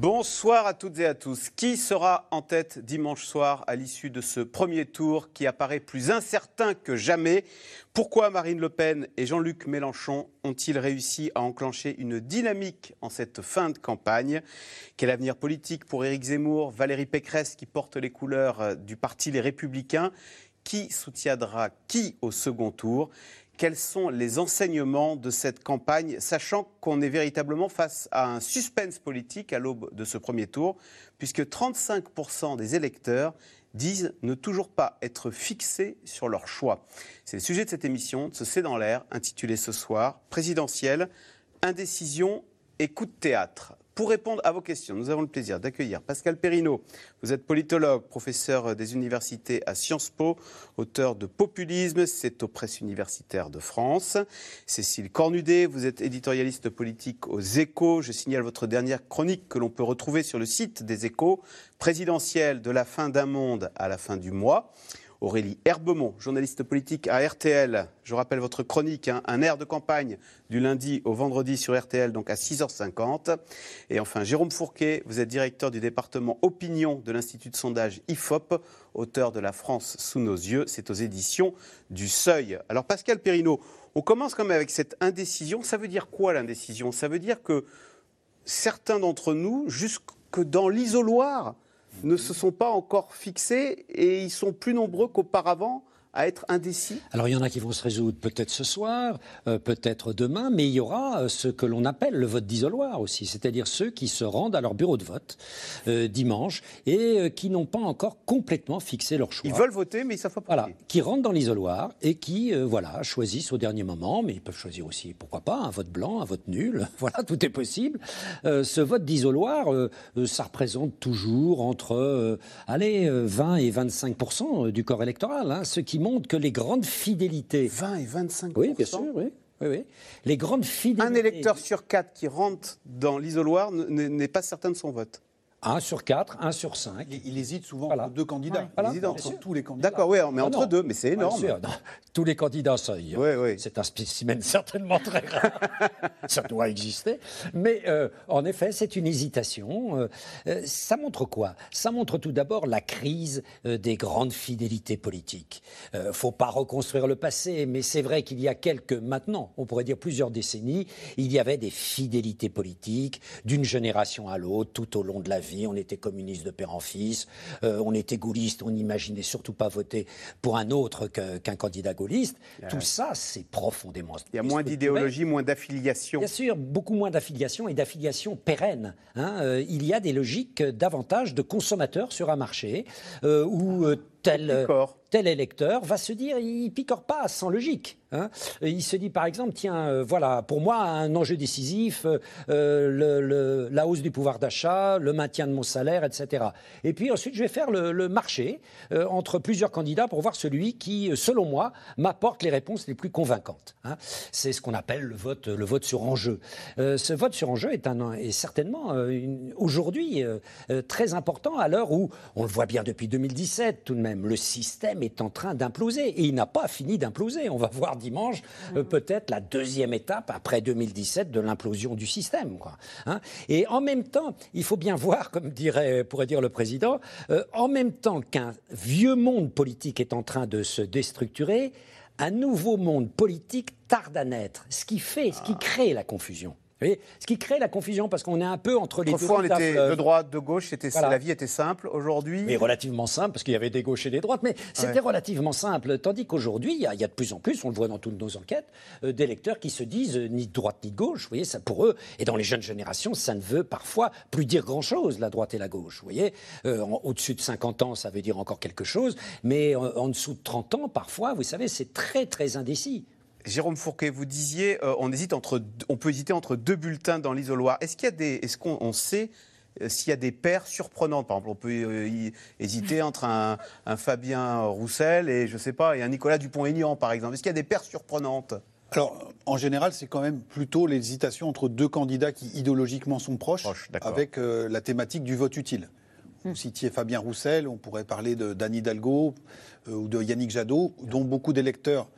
Bonsoir à toutes et à tous. Qui sera en tête dimanche soir à l'issue de ce premier tour qui apparaît plus incertain que jamais? Pourquoi Marine Le Pen et Jean-Luc Mélenchon ont-ils réussi à enclencher une dynamique en cette fin de campagne? Quel avenir politique pour Éric Zemmour, Valérie Pécresse qui porte les couleurs du parti Les Républicains? Qui soutiendra qui au second tour? Quels sont les enseignements de cette campagne, sachant qu'on est véritablement face à un suspense politique à l'aube de ce premier tour, puisque 35% des électeurs disent ne toujours pas être fixés sur leur choix. C'est le sujet de cette émission, de ce C'est dans l'air, intitulé ce soir Présidentielle, indécision et coup de théâtre. Pour répondre à vos questions, nous avons le plaisir d'accueillir Pascal Perrineau. Vous êtes politologue, professeur des universités à Sciences Po, auteur de Populisme, c'est aux presses universitaires de France. Cécile Cornudet, vous êtes éditorialiste politique aux Échos. Je signale votre dernière chronique que l'on peut retrouver sur le site des Échos, présidentielle de la fin d'un monde à la fin du mois. Aurélie Herbemont, journaliste politique à RTL. Je rappelle votre chronique, hein, un air de campagne du lundi au vendredi sur RTL, donc à 6h50. Et enfin, Jérôme Fourquet, vous êtes directeur du département opinion de l'Institut de sondage IFOP, auteur de La France sous nos yeux. C'est aux éditions du Seuil. Alors, Pascal Perrineau, on commence quand même avec cette indécision. Ça veut dire quoi l'indécision? Ça veut dire que certains d'entre nous, jusque dans l'isoloir, ne se sont pas encore fixés et ils sont plus nombreux qu'auparavant à être indécis Alors il y en a qui vont se résoudre peut-être ce soir, euh, peut-être demain, mais il y aura euh, ce que l'on appelle le vote d'isoloir aussi, c'est-à-dire ceux qui se rendent à leur bureau de vote euh, dimanche et qui n'ont pas encore complètement fixé leur choix. Ils veulent voter, mais ils savent pas Voilà, qui rentrent dans l'isoloir et qui voilà choisissent au dernier moment, mais ils peuvent choisir aussi, pourquoi pas, un vote blanc, un vote nul, voilà, tout est possible. ce vote d'isoloir, ça représente toujours entre, allez, 20 et 25% du corps électoral, hein, ce qui montre que les grandes fidélités. 20 et 25 Oui, bien sûr, oui. Oui, Les grandes fidélités. Un électeur sur quatre qui rentre dans l'isoloir n'est pas certain de son vote. 1 sur 4, 1 sur 5. Il, hésite souvent entre deux candidats. il hésite entre tous les candidats. D'accord, oui, mais entre deux, mais c'est énorme. tous les candidats, ça, c'est un spécimen certainement très rare. ça doit exister. Mais euh, en effet, c'est une hésitation. Euh, euh, ça montre quoi? Ça montre tout d'abord la crise des grandes fidélités politiques. Il ne faut pas reconstruire le passé, mais c'est vrai qu'il y a quelques, maintenant, on pourrait dire plusieurs décennies, il y avait des fidélités politiques d'une génération à l'autre, tout au long de la vie on était communiste de père en fils, euh, on était gaulliste, on n'imaginait surtout pas voter pour un autre qu'un candidat gaulliste. Tout ça, c'est profondément. Il y a moins d'idéologie, moins d'affiliation. Bien sûr, beaucoup moins d'affiliation et d'affiliation pérenne. Hein. Euh, il y a des logiques davantage de consommateurs sur un marché euh, où tel, tel électeur va se dire il picore pas sans logique. Hein. Il se dit par exemple, tiens, euh, voilà, pour moi, un enjeu décisif, euh, la hausse du pouvoir d'achat, le maintien de mon salaire, etc. Et puis ensuite, je vais faire le, marché euh, entre plusieurs candidats pour voir celui qui, selon moi, m'apporte les réponses les plus convaincantes. Hein. C'est ce qu'on appelle le vote, le vote sur enjeu. ce vote sur enjeu est, un, est certainement aujourd'hui très important à l'heure où, on le voit bien depuis 2017 tout de même, le système est en train d'imploser. Et il n'a pas fini d'imploser. On va voir dimanche euh, peut-être la deuxième étape après 2017 de l'implosion du système. Quoi. Hein. et en même temps, il faut bien voir, comme dirait, pourrait dire le président, euh, en même temps qu'un vieux monde politique est en train de se déstructurer, un nouveau monde politique tarde à naître, ce qui fait, ce qui crée la confusion ce qui crée la confusion parce qu'on est un peu entre les Autrefois, deux. on était de droite, de gauche, la vie était simple. Aujourd'hui. Mais relativement simple parce qu'il y avait des gauches et des droites, mais c'était relativement simple. Tandis qu'aujourd'hui, il, y, a de plus en plus, on le voit dans toutes nos enquêtes, euh, d'électeurs qui se disent euh, ni de droite ni de gauche. Vous voyez, ça pour eux, et dans les jeunes générations, ça ne veut parfois plus dire grand-chose, la droite et la gauche. Vous voyez, euh, au-dessus de 50 ans, ça veut dire encore quelque chose, mais en dessous de 30 ans, parfois, vous savez, c'est très, très indécis. Jérôme Fourquet, vous disiez, euh, on, hésite entre, on peut hésiter entre deux bulletins dans l'isoloir. Est-ce qu'il y a des, est-ce qu'on sait euh, s'il y a des paires surprenantes? Par exemple, on peut euh, hésiter entre un, Fabien Roussel et je sais pas, et un Nicolas Dupont-Aignan, par exemple. Est-ce qu'il y a des paires surprenantes? Alors, en général, c'est quand même plutôt l'hésitation entre deux candidats qui idéologiquement sont proches, avec euh, la thématique du vote utile. Vous citiez Fabien Roussel, on pourrait parler de d'Anne Hidalgo euh, ou de Yannick Jadot, dont beaucoup d'électeurs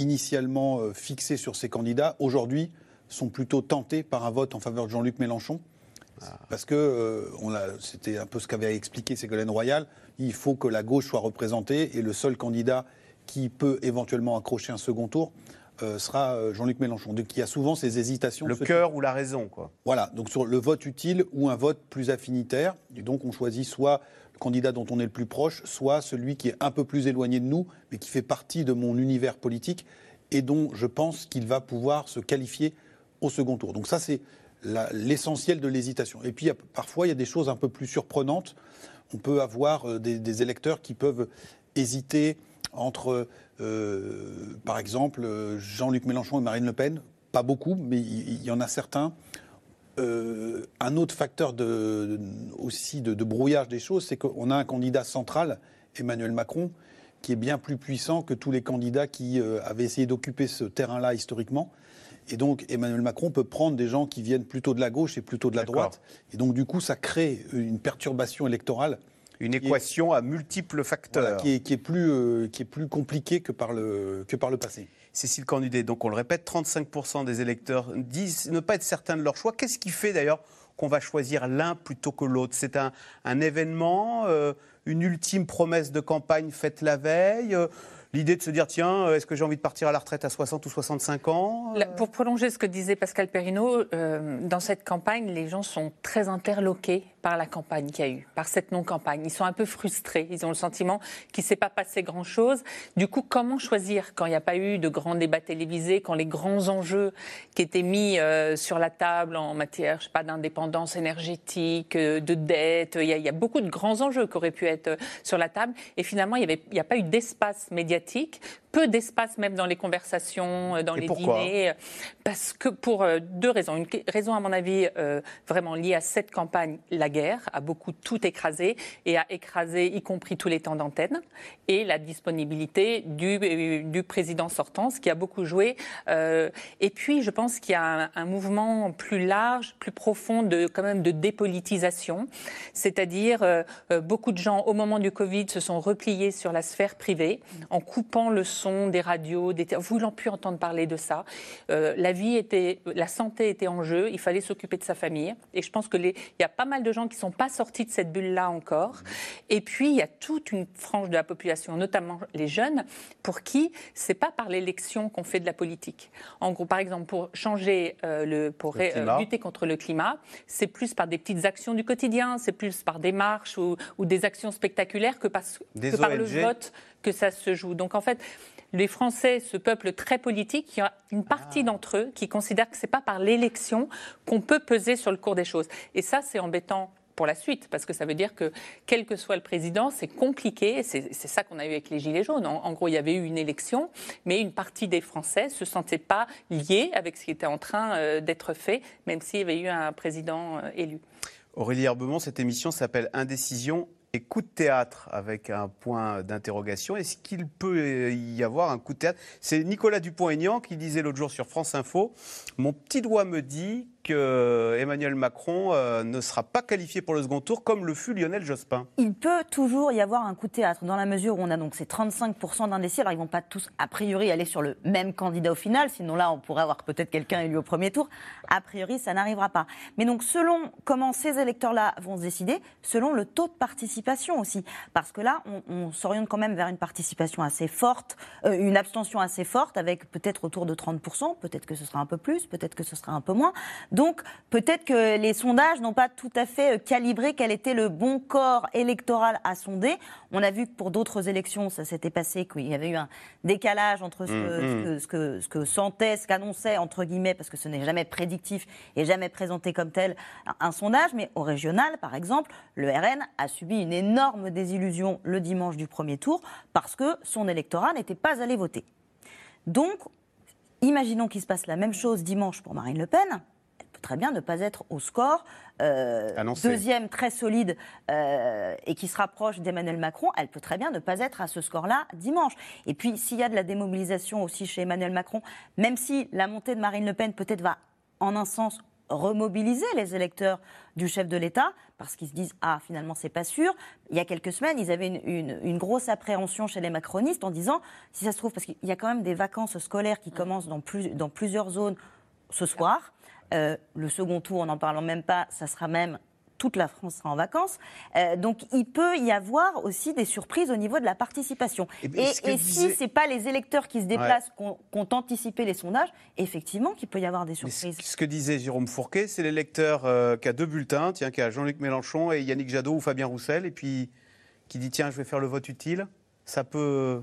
initialement euh, fixés sur ces candidats, aujourd'hui, sont plutôt tentés par un vote en faveur de Jean-Luc Mélenchon. Ah. Parce que c'était un peu ce qu'avait expliqué Ségolène Royal, il faut que la gauche soit représentée et le seul candidat qui peut éventuellement accrocher un second tour, euh, sera euh, Jean-Luc Mélenchon. Donc il y a souvent ces hésitations. Le cœur ou la raison, quoi. Voilà, donc sur le vote utile ou un vote plus affinitaire. Et donc on choisit soit candidat dont on est le plus proche, soit celui qui est un peu plus éloigné de nous, mais qui fait partie de mon univers politique et dont je pense qu'il va pouvoir se qualifier au second tour. Donc ça, c'est l'essentiel de l'hésitation. Et puis parfois, il y a des choses un peu plus surprenantes. On peut avoir euh, des électeurs qui peuvent hésiter entre euh, par exemple, Jean-Luc Mélenchon et Marine Le Pen, pas beaucoup, mais il y, en a certains. Euh, un autre facteur de, aussi de, brouillage des choses, c'est qu'on a un candidat central, Emmanuel Macron, qui est bien plus puissant que tous les candidats qui euh, avaient essayé d'occuper ce terrain-là historiquement. Et donc Emmanuel Macron peut prendre des gens qui viennent plutôt de la gauche et plutôt de la droite. Et donc du coup, ça crée une perturbation électorale une équation à multiples facteurs. qui, est, plus, euh, qui est plus compliquée que par le, que par le passé. Cécile Candidet, donc on le répète, 35% des électeurs disent ne pas être certains de leur choix. Qu'est-ce qui fait d'ailleurs qu'on va choisir l'un plutôt que l'autre? C'est un, événement, euh, une ultime promesse de campagne faite la veille euh, l'idée de se dire tiens, euh, est-ce que j'ai envie de partir à la retraite à 60 ou 65 ans? Pour prolonger ce que disait Pascal Perrineau, dans cette campagne, les gens sont très interloqués par la campagne qu'il y a eu, par cette non-campagne. Ils sont un peu frustrés, ils ont le sentiment qu'il ne s'est pas passé grand-chose. Du coup, comment choisir quand il n'y a pas eu de grands débats télévisés, quand les grands enjeux qui étaient mis sur la table en matière, je sais pas, d'indépendance énergétique, de dette, il y, a, il y, a beaucoup de grands enjeux qui auraient pu être sur la table, et finalement, il n'y a pas eu d'espace médiatique peu d'espace même dans les conversations, euh, dans les dîners, parce que pour euh, deux raisons. Une raison, à mon avis, euh, vraiment liée à cette campagne, la guerre a beaucoup tout écrasé et a écrasé, y compris tous les temps d'antenne, et la disponibilité du, du, président sortant, ce qui a beaucoup joué. et puis, je pense qu'il y a un, mouvement plus large, plus profond de quand même de dépolitisation, c'est-à-dire beaucoup de gens au moment du Covid se sont repliés sur la sphère privée en coupant le son des radios, des voulant plus entendre parler de ça. Euh, la vie était, la santé était en jeu, il fallait s'occuper de sa famille. Et je pense que il y a pas mal de gens qui sont pas sortis de cette bulle-là encore. Et puis il y a toute une frange de la population, notamment les jeunes, pour qui c'est pas par l'élection qu'on fait de la politique. En gros, par exemple, pour changer euh, le, pour euh, lutter contre le climat, c'est plus par des petites actions du quotidien, c'est plus par des marches ou, des actions spectaculaires que, que par le vote que ça se joue. Donc en fait, les Français, ce peuple très politique, il y a une partie ah. d'entre eux qui considèrent que ce n'est pas par l'élection qu'on peut peser sur le cours des choses. Et ça, c'est embêtant pour la suite, parce que ça veut dire que quel que soit le président, c'est compliqué. C'est ça qu'on a eu avec les Gilets jaunes. En, gros, il y avait eu une élection, mais une partie des Français ne se sentait pas liés avec ce qui était en train euh, d'être fait, même s'il y avait eu un président euh, élu. Aurélie Herbemont, cette émission s'appelle Indécision et coup de théâtre avec un point d'interrogation. Est-ce qu'il peut y avoir un coup de théâtre? C'est Nicolas Dupont-Aignan qui disait l'autre jour sur France Info Mon petit doigt me dit que Emmanuel Macron euh, ne sera pas qualifié pour le second tour comme le fut Lionel Jospin Il peut toujours y avoir un coup de théâtre dans la mesure où on a donc ces 35% d'indécis. Alors ils ne vont pas tous a priori aller sur le même candidat au final, sinon là on pourrait avoir peut-être quelqu'un élu au premier tour. A priori ça n'arrivera pas. Mais donc selon comment ces électeurs-là vont se décider, selon le taux de participation aussi. Parce que là on, s'oriente quand même vers une participation assez forte, euh, une abstention assez forte avec peut-être autour de 30%, peut-être que ce sera un peu plus, peut-être que ce sera un peu moins. Donc peut-être que les sondages n'ont pas tout à fait euh, calibré quel était le bon corps électoral à sonder. On a vu que pour d'autres élections, ça s'était passé qu'il y avait eu un décalage entre ce, que, mmh, mmh. ce que, sentait, ce qu'annonçait, entre guillemets, parce que ce n'est jamais prédictif et jamais présenté comme tel, un, sondage. Mais au régional, par exemple, le RN a subi une énorme désillusion le dimanche du premier tour parce que son électorat n'était pas allé voter. Donc, imaginons qu'il se passe la même chose dimanche pour Marine Le Pen très bien ne pas être au score. Euh, deuxième très solide euh, et qui se rapproche d'Emmanuel Macron, elle peut très bien ne pas être à ce score-là dimanche. Et puis s'il y a de la démobilisation aussi chez Emmanuel Macron, même si la montée de Marine Le Pen peut-être va en un sens remobiliser les électeurs du chef de l'État parce qu'ils se disent ah finalement c'est pas sûr. Il y a quelques semaines ils avaient une, grosse appréhension chez les macronistes en disant si ça se trouve parce qu'il y a quand même des vacances scolaires qui commencent dans, dans plusieurs zones ce soir. Euh, le second tour, en n'en parlant même pas, ça sera même toute la France sera en vacances. Euh, donc il peut y avoir aussi des surprises au niveau de la participation. Et, si ce n'est pas les électeurs qui se déplacent qui ont anticipé les sondages, effectivement qu'il peut y avoir des surprises. Ce, que disait Jérôme Fourquet, c'est l'électeur euh, qui a deux bulletins, tiens, qui a Jean-Luc Mélenchon et Yannick Jadot ou Fabien Roussel, et puis qui dit tiens, je vais faire le vote utile. Ça peut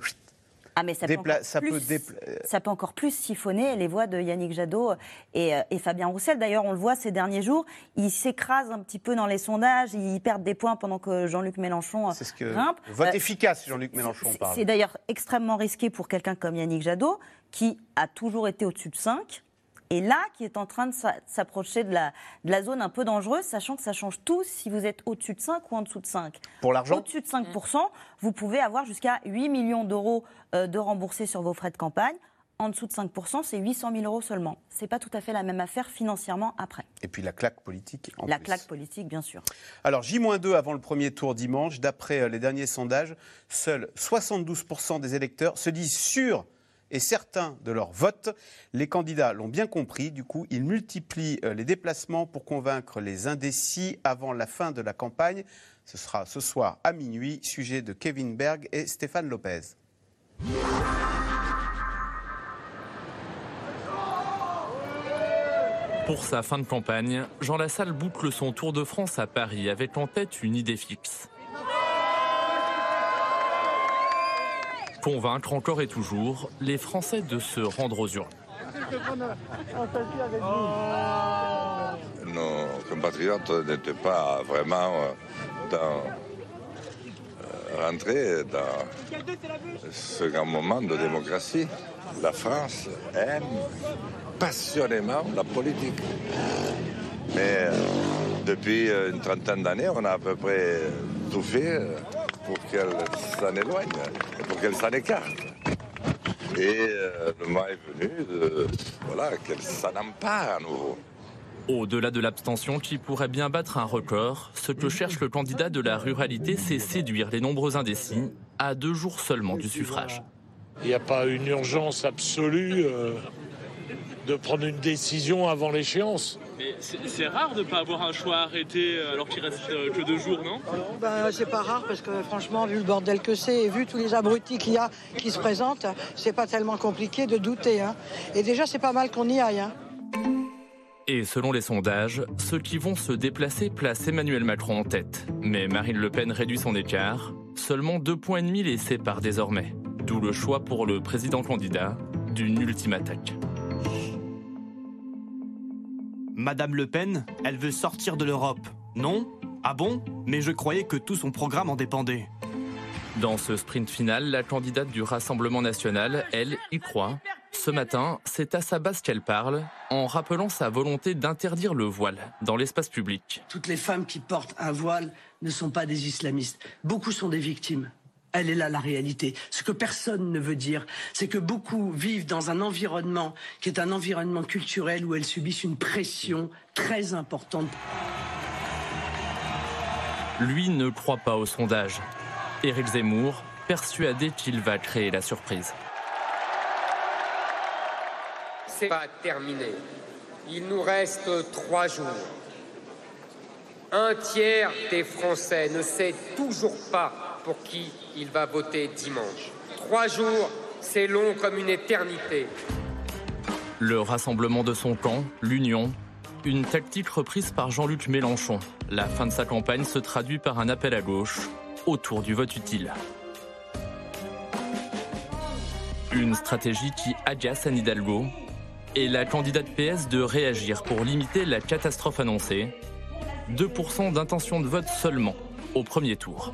ah, mais ça, peut encore, plus, siphonner les voix de Yannick Jadot et, euh, et Fabien Roussel. D'ailleurs, on le voit ces derniers jours, ils s'écrasent un petit peu dans les sondages, ils perdent des points pendant que Jean-Luc Mélenchon C'est ce que... Vote euh, efficace, Jean-Luc Mélenchon parle. C'est d'ailleurs extrêmement risqué pour quelqu'un comme Yannick Jadot, qui a toujours été au-dessus de 5 et là qui est en train de s'approcher de la, de la, zone un peu dangereuse, sachant que ça change tout si vous êtes au-dessus de 5 ou en dessous de 5. Pour l'argent Au-dessus de 5%, vous pouvez avoir jusqu'à 8 millions d'euros euh, de remboursés sur vos frais de campagne. En dessous de 5%, c'est 800 000 euros seulement. Ce n'est pas tout à fait la même affaire financièrement après. Et puis la claque politique en La claque politique, bien sûr. Alors, J-2 avant le premier tour dimanche. D'après euh, les derniers sondages, seuls 72% des électeurs se disent sûrs et certains de leurs votes. Les candidats l'ont bien compris, du coup, ils multiplient euh, les déplacements pour convaincre les indécis avant la fin de la campagne. Ce sera ce soir à minuit, sujet de Kevin Berg et Stéphane Lopez. Pour sa fin de campagne, Jean Lassalle boucle son tour de France à Paris avec en tête une idée fixe convaincre encore et toujours les Français de se rendre aux urnes. Nos compatriotes n'étaient pas vraiment euh, dans, euh, rentrés dans ce grand moment de démocratie. La France aime passionnément la politique. Mais euh, depuis une trentaine d'années, on a à peu près tout fait pour qu'elle s'en éloigne et pour qu'elle s'en écarte. Et euh, le moment est venu de, voilà, qu'elle s'en empare à nouveau. Au-delà de l'abstention qui pourrait bien battre un record, ce que cherche le candidat de la ruralité, c'est séduire les nombreux indécis à deux jours seulement du suffrage. Il n'y a pas une urgence absolue euh, de prendre une décision avant l'échéance. C'est rare de ne pas avoir un choix arrêté euh, alors qu'il reste euh, que deux jours, non? Ben, C'est pas rare parce que franchement, vu le bordel que c'est et vu tous les abrutis qu'il y a qui se présentent, c'est pas tellement compliqué de douter. Hein. Et déjà, c'est pas mal qu'on y aille. Hein. Et selon les sondages, ceux qui vont se déplacer placent Emmanuel Macron en tête. Mais Marine Le Pen réduit son écart. Seulement deux points et demi les séparent désormais. D'où le choix pour le président candidat d'une ultime attaque. Madame Le Pen, elle veut sortir de l'Europe. Non? Ah bon? Mais je croyais que tout son programme en dépendait. Dans ce sprint final, la candidate du Rassemblement national, elle, y croit. Ce matin, c'est à sa base qu'elle parle, en rappelant sa volonté d'interdire le voile dans l'espace public. Toutes les femmes qui portent un voile ne sont pas des islamistes. Beaucoup sont des victimes. Elle est là la réalité. Ce que personne ne veut dire, c'est que beaucoup vivent dans un environnement qui est un environnement culturel où elles subissent une pression très importante. Lui ne croit pas au sondage. Éric Zemmour, persuadé qu'il va créer la surprise. C'est pas terminé. Il nous reste trois jours. Un tiers des Français ne sait toujours pas pour qui il va voter dimanche. Trois jours, c'est long comme une éternité. Le rassemblement de son camp, l'Union, une tactique reprise par Jean-Luc Mélenchon. La fin de sa campagne se traduit par un appel à gauche autour du vote utile. Une stratégie qui agace Anne Hidalgo et la candidate PS de réagir pour limiter la catastrophe annoncée. 2% d'intention de vote seulement au premier tour.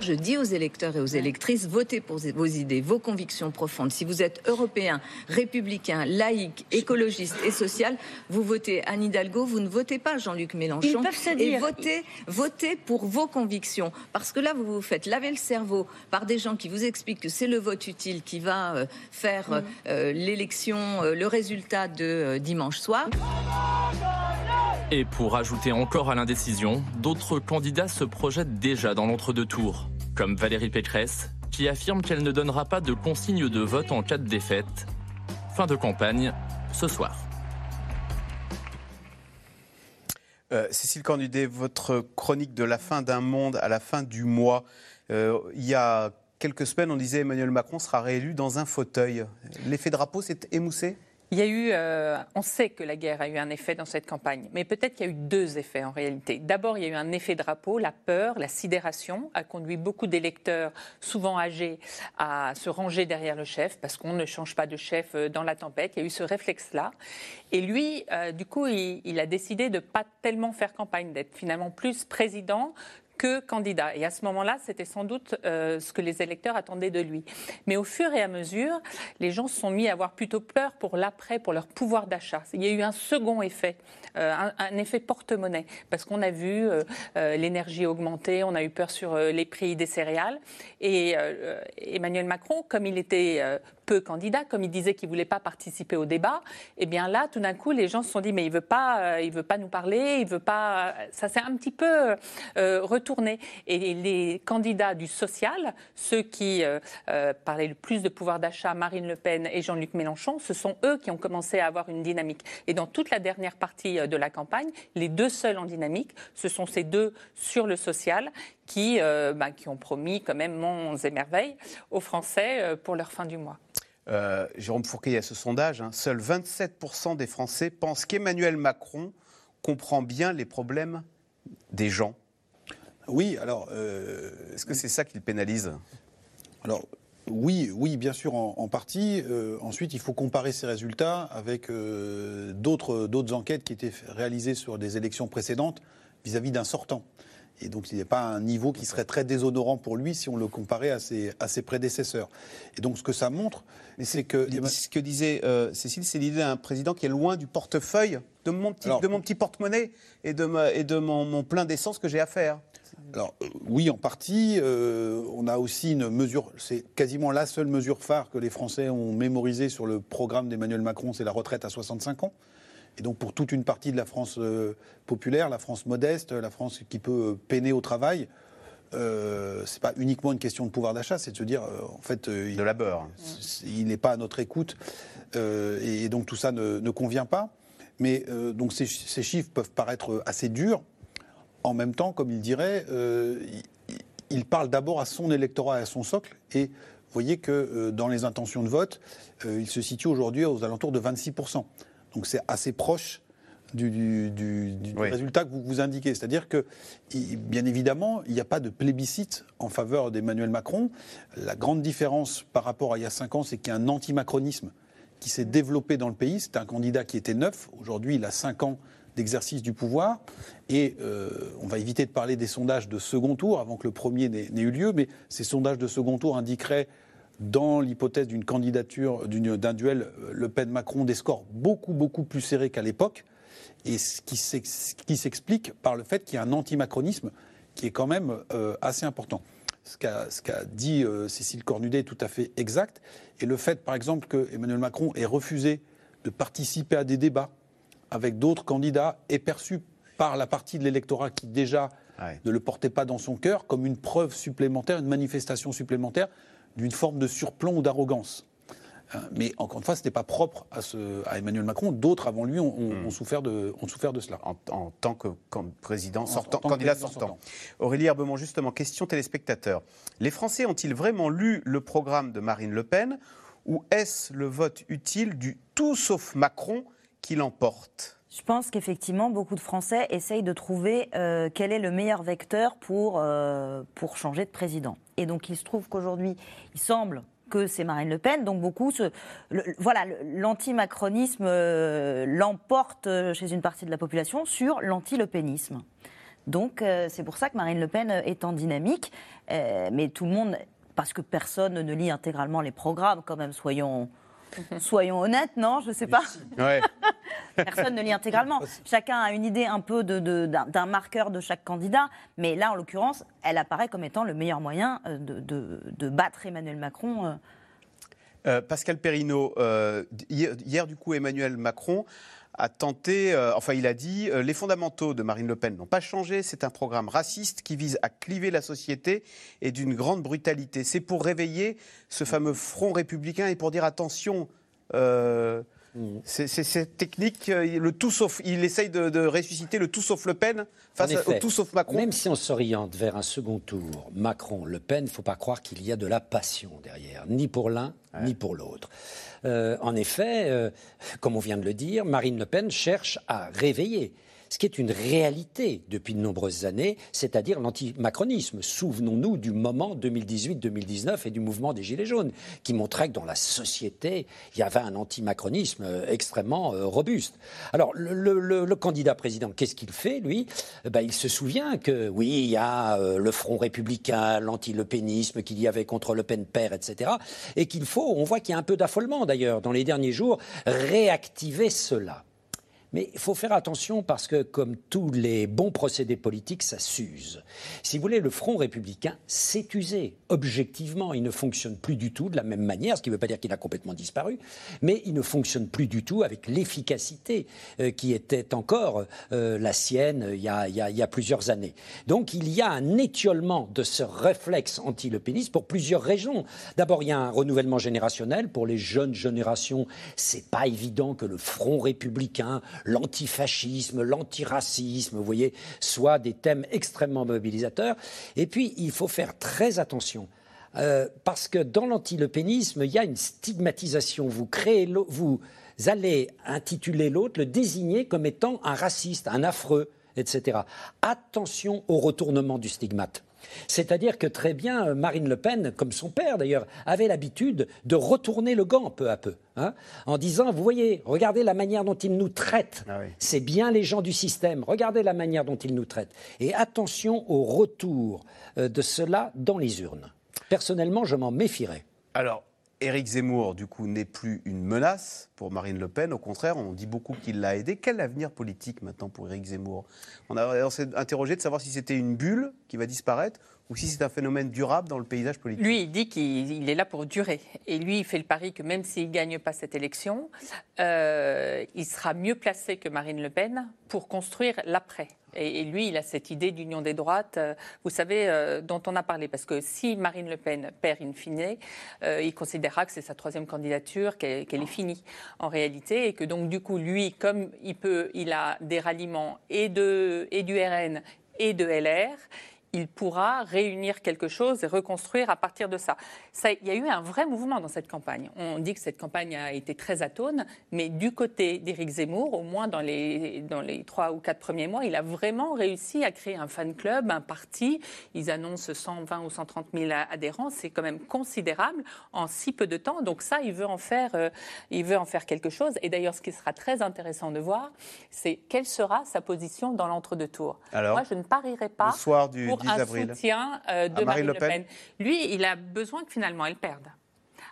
Je dis aux électeurs et aux électrices, votez pour vos idées, vos convictions profondes. Si vous êtes européen, républicain, laïque, écologiste et social, vous votez Anne Hidalgo, vous ne votez pas Jean-Luc Mélenchon. Et votez, votez pour vos convictions. Parce que là, vous vous faites laver le cerveau par des gens qui vous expliquent que c'est le vote utile qui va euh, faire euh, euh, l'élection, le résultat de dimanche soir. Et pour ajouter encore à l'indécision, d'autres candidats se projettent déjà dans l'entre-deux tours, comme Valérie Pécresse, qui affirme qu'elle ne donnera pas de consigne de vote en cas de défaite. Fin de campagne ce soir. Euh, Cécile Cornudet, votre chronique de la fin d'un monde à la fin du mois. Euh, il y a quelques semaines, on disait Emmanuel Macron sera réélu dans un fauteuil. L'effet drapeau s'est émoussé? Il y a eu, euh, on sait que la guerre a eu un effet dans cette campagne, mais peut-être qu'il y a eu deux effets en réalité. D'abord, il y a eu un effet drapeau, la peur, la sidération a conduit beaucoup d'électeurs, souvent âgés, à se ranger derrière le chef parce qu'on ne change pas de chef euh, dans la tempête. Il y a eu ce réflexe-là. Et lui, euh, du coup, il, il, a décidé de pas tellement faire campagne, d'être finalement plus président que candidat. Et à ce moment-là, c'était sans doute euh, ce que les électeurs attendaient de lui. Mais au fur et à mesure, les gens se sont mis à avoir plutôt peur pour l'après, pour leur pouvoir d'achat. Il y a eu un second effet, euh, un, effet porte-monnaie, parce qu'on a vu euh, l'énergie augmenter, on a eu peur sur les prix des céréales. Et Emmanuel Macron, comme il était peu candidat, comme il disait qu'il voulait pas participer au débat, eh bien là, tout d'un coup, les gens se sont dit mais il veut pas, il veut pas nous parler, il veut pas. Ça s'est un petit peu retourné et les candidats du social, ceux qui euh, euh, parlaient le plus de pouvoir d'achat, Marine Le Pen et Jean-Luc Mélenchon, ce sont eux qui ont commencé à avoir une dynamique. Et dans toute la dernière partie euh, de la campagne, les deux seuls en dynamique, ce sont ces deux sur le social qui, bah, qui ont promis quand même monts et merveilles aux Français pour leur fin du mois. Jérôme Fourquet, il y a ce sondage, hein. seuls 27% des Français pensent qu'Emmanuel Macron comprend bien les problèmes des gens. Oui, alors. Euh, Est-ce que c'est ça qu'il pénalise? Alors, oui, oui, bien sûr, en, partie. Euh, ensuite, il faut comparer ces résultats avec euh, d'autres enquêtes qui étaient réalisées sur des élections précédentes vis-à-vis d'un sortant. Et donc, il n'y a pas un niveau qui serait très déshonorant pour lui si on le comparait à ses, à ses prédécesseurs. Et donc, ce que ça montre, c'est que. Ce que disait Cécile, c'est l'idée d'un président qui est loin du portefeuille, de mon petit, de mon petit porte-monnaie et de, et de mon, mon plein d'essence que j'ai à faire. Alors euh, oui, en partie. Euh, on a aussi une mesure, c'est quasiment la seule mesure phare que les Français ont mémorisée sur le programme d'Emmanuel Macron, c'est la retraite à 65 ans. Et donc pour toute une partie de la France euh, populaire, la France modeste, la France qui peut peiner au travail, euh, c'est pas uniquement une question de pouvoir d'achat, c'est de se dire, en fait, de il, labeur. Il n'est pas à notre écoute, et, donc tout ça ne, convient pas. Mais donc ces, chiffres peuvent paraître assez durs, en même temps, comme il dirait, euh, il parle d'abord à son électorat et à son socle. Et vous voyez que euh, dans les intentions de vote, euh, il se situe aujourd'hui aux alentours de 26%. Donc c'est assez proche du, résultat que vous vous indiquez. C'est-à-dire que, bien évidemment, il n'y a pas de plébiscite en faveur d'Emmanuel Macron. La grande différence par rapport à il y a cinq ans, c'est qu'il y a un antimacronisme qui s'est développé dans le pays. C'est un candidat qui était neuf. Aujourd'hui, il a cinq ans d'exercice du pouvoir. Et euh, on va éviter de parler des sondages de second tour avant que le premier n'ait eu lieu, mais ces sondages de second tour indiqueraient, dans l'hypothèse d'une candidature, d'un duel euh, Le Pen-Macron, des scores beaucoup, beaucoup plus serrés qu'à l'époque. Et ce qui s'explique par le fait qu'il y a un antimacronisme qui est quand même euh, assez important. Ce qu'a dit Cécile Cornudet est tout à fait exact. Et le fait, par exemple, que Emmanuel Macron ait refusé de participer à des débats avec d'autres candidats est perçu par la partie de l'électorat qui déjà ne le portait pas dans son cœur comme une preuve supplémentaire, une manifestation supplémentaire d'une forme de surplomb ou d'arrogance. Hein, mais encore une fois, ce n'était pas propre à, ce, à, Emmanuel Macron. D'autres avant lui ont, hmm. souffert, de, ont souffert de cela. En, tant que président sortant, candidat sortant. Aurélie Herbemont, justement, question téléspectateur. Les Français ont-ils vraiment lu le programme de Marine Le Pen ou est-ce le vote utile du tout sauf Macron qui l'emporte? Je pense qu'effectivement, beaucoup de Français essayent de trouver euh, quel est le meilleur vecteur pour, euh, pour changer de président. Et donc, il se trouve qu'aujourd'hui, il semble que c'est Marine Le Pen. Donc beaucoup, voilà, l'anti-macronisme euh, l'emporte chez une partie de la population sur l'anti-lepénisme. Donc c'est pour ça que Marine Le Pen est en dynamique. mais tout le monde, parce que personne ne lit intégralement les programmes, quand même, soyons, soyons honnêtes, non Je ne sais pas. Ouais. Personne ne lit intégralement. Chacun a une idée un peu d'un marqueur de chaque candidat, mais là, en l'occurrence, elle apparaît comme étant le meilleur moyen de, battre Emmanuel Macron. Euh, Pascal Perrineau, euh, hier, du coup, Emmanuel Macron a tenté, euh, enfin il a dit, les fondamentaux de Marine Le Pen n'ont pas changé, c'est un programme raciste qui vise à cliver la société et d'une grande brutalité. C'est pour réveiller ce fameux front républicain et pour dire attention, c'est cette technique, euh, le tout sauf, il essaye de, ressusciter le tout sauf Le Pen face au tout sauf Macron. Même si on s'oriente vers un second tour, Macron-Le Pen, il ne faut pas croire qu'il y a de la passion derrière, ni pour l'un, ni pour l'autre. Euh, en effet, euh, comme on vient de le dire, Marine Le Pen cherche à réveiller ce qui est une réalité depuis de nombreuses années, c'est-à-dire l'anti-macronisme. Souvenons-nous du moment 2018-2019 et du mouvement des Gilets jaunes, qui montrait que dans la société, il y avait un anti-macronisme euh, extrêmement euh, robuste. Alors, le, candidat président, qu'est-ce qu'il fait, lui? Eh ben, Il se souvient que, oui, il y a euh, le front républicain, l'anti-lepénisme qu'il y avait contre Le Pen père, etc. Et qu'il faut, on voit qu'il y a un peu d'affolement d'ailleurs dans les derniers jours, réactiver cela. Mais il faut faire attention parce que, comme tous les bons procédés politiques, ça s'use. Si vous voulez, le Front républicain s'est usé. Objectivement, il ne fonctionne plus du tout de la même manière, ce qui ne veut pas dire qu'il a complètement disparu, mais il ne fonctionne plus du tout avec l'efficacité euh, qui était encore euh, la sienne il y, a, il, y a, plusieurs années. Donc il y a un étiolement de ce réflexe anti-lepéniste pour plusieurs raisons. D'abord, il y a un renouvellement générationnel. Pour les jeunes générations, c'est pas évident que le Front républicain l'antifascisme, l'antiracisme, vous voyez, soit des thèmes extrêmement mobilisateurs. Et puis, il faut faire très attention. Euh, parce que dans l'antilepénisme, il y a une stigmatisation. Vous créez, vous allez intituler l'autre, le désigner comme étant un raciste, un affreux, etc. Attention au retournement du stigmate. C'est-à-dire que très bien, euh, Marine Le Pen, comme son père d'ailleurs, avait l'habitude de retourner le gant peu à peu, hein, en disant, vous voyez, regardez la manière dont ils nous traitent. Ah C'est bien les gens du système, regardez la manière dont ils nous traitent. Et attention au retour euh, de cela dans les urnes. Personnellement, je m'en méfierais. Alors, Éric Zemmour, du coup, n'est plus une menace pour Marine Le Pen. Au contraire, on dit beaucoup qu'il l'a aidé. Quel avenir politique maintenant pour Éric Zemmour? On, a, s'est interrogé de savoir si c'était une bulle qui va disparaître ou si c'est un phénomène durable dans le paysage politique Lui, il dit qu'il est là pour durer. Et lui, il fait le pari que même s'il ne gagne pas cette élection, euh, il sera mieux placé que Marine Le Pen pour construire l'après. Et, lui, il a cette idée d'union des droites, euh, vous savez, euh, dont on a parlé. Parce que si Marine Le Pen perd in fine, il considérera que c'est sa troisième candidature, qu'elle est finie en réalité. Et que donc, du coup, lui, comme il, peut, il a des ralliements et, et du RN et de LR, il pourra réunir quelque chose et reconstruire à partir de ça. ça. Il y a eu un vrai mouvement dans cette campagne. On dit que cette campagne a été très atone, mais du côté d'Éric Zemmour, au moins dans les, dans les trois ou quatre premiers mois, il a vraiment réussi à créer un fan club, un parti. Ils annoncent 120 ou 130 000 adhérents. C'est quand même considérable en si peu de temps. Donc ça, il veut en faire, euh, il veut en faire quelque chose. Et d'ailleurs, ce qui sera très intéressant de voir, c'est quelle sera sa position dans l'entre-deux-tours. Moi, je ne parierai pas le soir du un soutien euh, de Marine, Le Pen. Lui, il a besoin que finalement elle perde.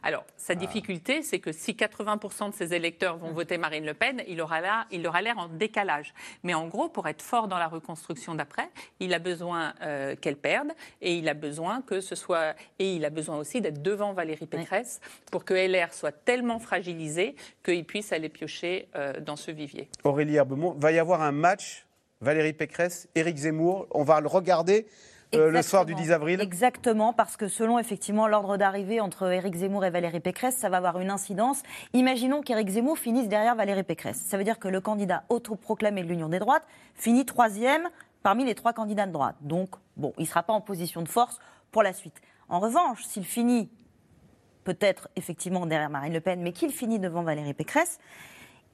Alors, sa ah. difficulté, c'est que si 80% de ses électeurs vont voter Marine Le Pen, il aura l'air il aura en décalage. Mais en gros, pour être fort dans la reconstruction d'après, il a besoin euh, qu'elle perde et il a besoin que ce soit et il a besoin aussi d'être devant Valérie Pécresse pour que LR soit tellement fragilisé qu'il puisse aller piocher euh, dans ce vivier. Aurélie Herbemont, va y avoir un match Valérie Pécresse, Éric Zemmour. On va le regarder. Euh, le soir du 10 avril Exactement, parce que selon effectivement l'ordre d'arrivée entre Éric Zemmour et Valérie Pécresse, ça va avoir une incidence. Imaginons qu'Éric Zemmour finisse derrière Valérie Pécresse. Ça veut dire que le candidat autoproclamé de l'Union des droites finit troisième parmi les trois candidats de droite. Donc, bon, il ne sera pas en position de force pour la suite. En revanche, s'il finit peut-être effectivement derrière Marine Le Pen, mais qu'il finit devant Valérie Pécresse,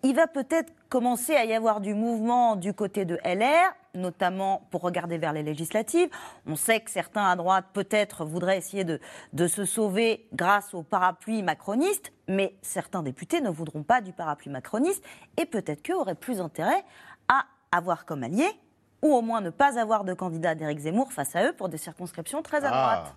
il va peut-être commencer à y avoir du mouvement du côté de LR, notamment pour regarder vers les législatives. On sait que certains à droite peut-être voudraient essayer de, de se sauver grâce au parapluie macroniste, mais certains députés ne voudront pas du parapluie macroniste et peut-être qu'eux auraient plus intérêt à avoir comme allié ou au moins ne pas avoir de candidat d'Éric Zemmour face à eux pour des circonscriptions très à Ah, droite.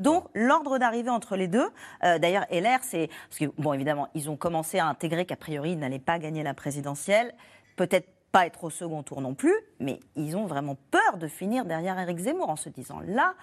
Donc l'ordre d'arrivée entre les deux, euh, d'ailleurs LR, c'est parce que bon évidemment ils ont commencé à intégrer qu'a priori ils n'allaient pas gagner la présidentielle, peut-être pas être au second tour non plus, mais ils ont vraiment peur de finir derrière Éric Zemmour en se disant là,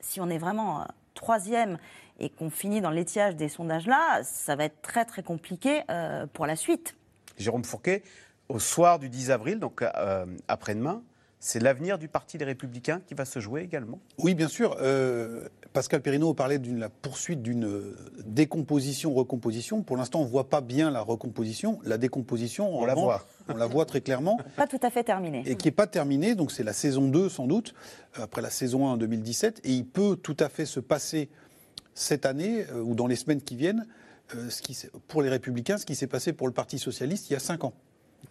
si on est vraiment euh, troisième et qu'on finit dans l'étiage des sondages là, ça va être très très compliqué euh, pour la suite. Jérôme Fourquet, au soir du 10 avril, donc euh, après-demain, c'est l'avenir du Parti des Républicains qui va se jouer également. Oui, bien sûr. Euh, Pascal Perrineau parlait de la poursuite d'une euh, décomposition-recomposition. Pour l'instant, on ne voit pas bien la recomposition. La décomposition, en On la revanche, voit. on la voit très clairement. Pas tout à fait terminé. Et qui n'est pas terminée, donc c'est la saison 2 sans doute, euh, après la saison 1 en 2017. Et il peut tout à fait se passer cette année euh, ou dans les semaines qui viennent, euh, ce qui, s'est- pour les Républicains, ce qui s'est passé pour le Parti Socialiste il y a 5 ans.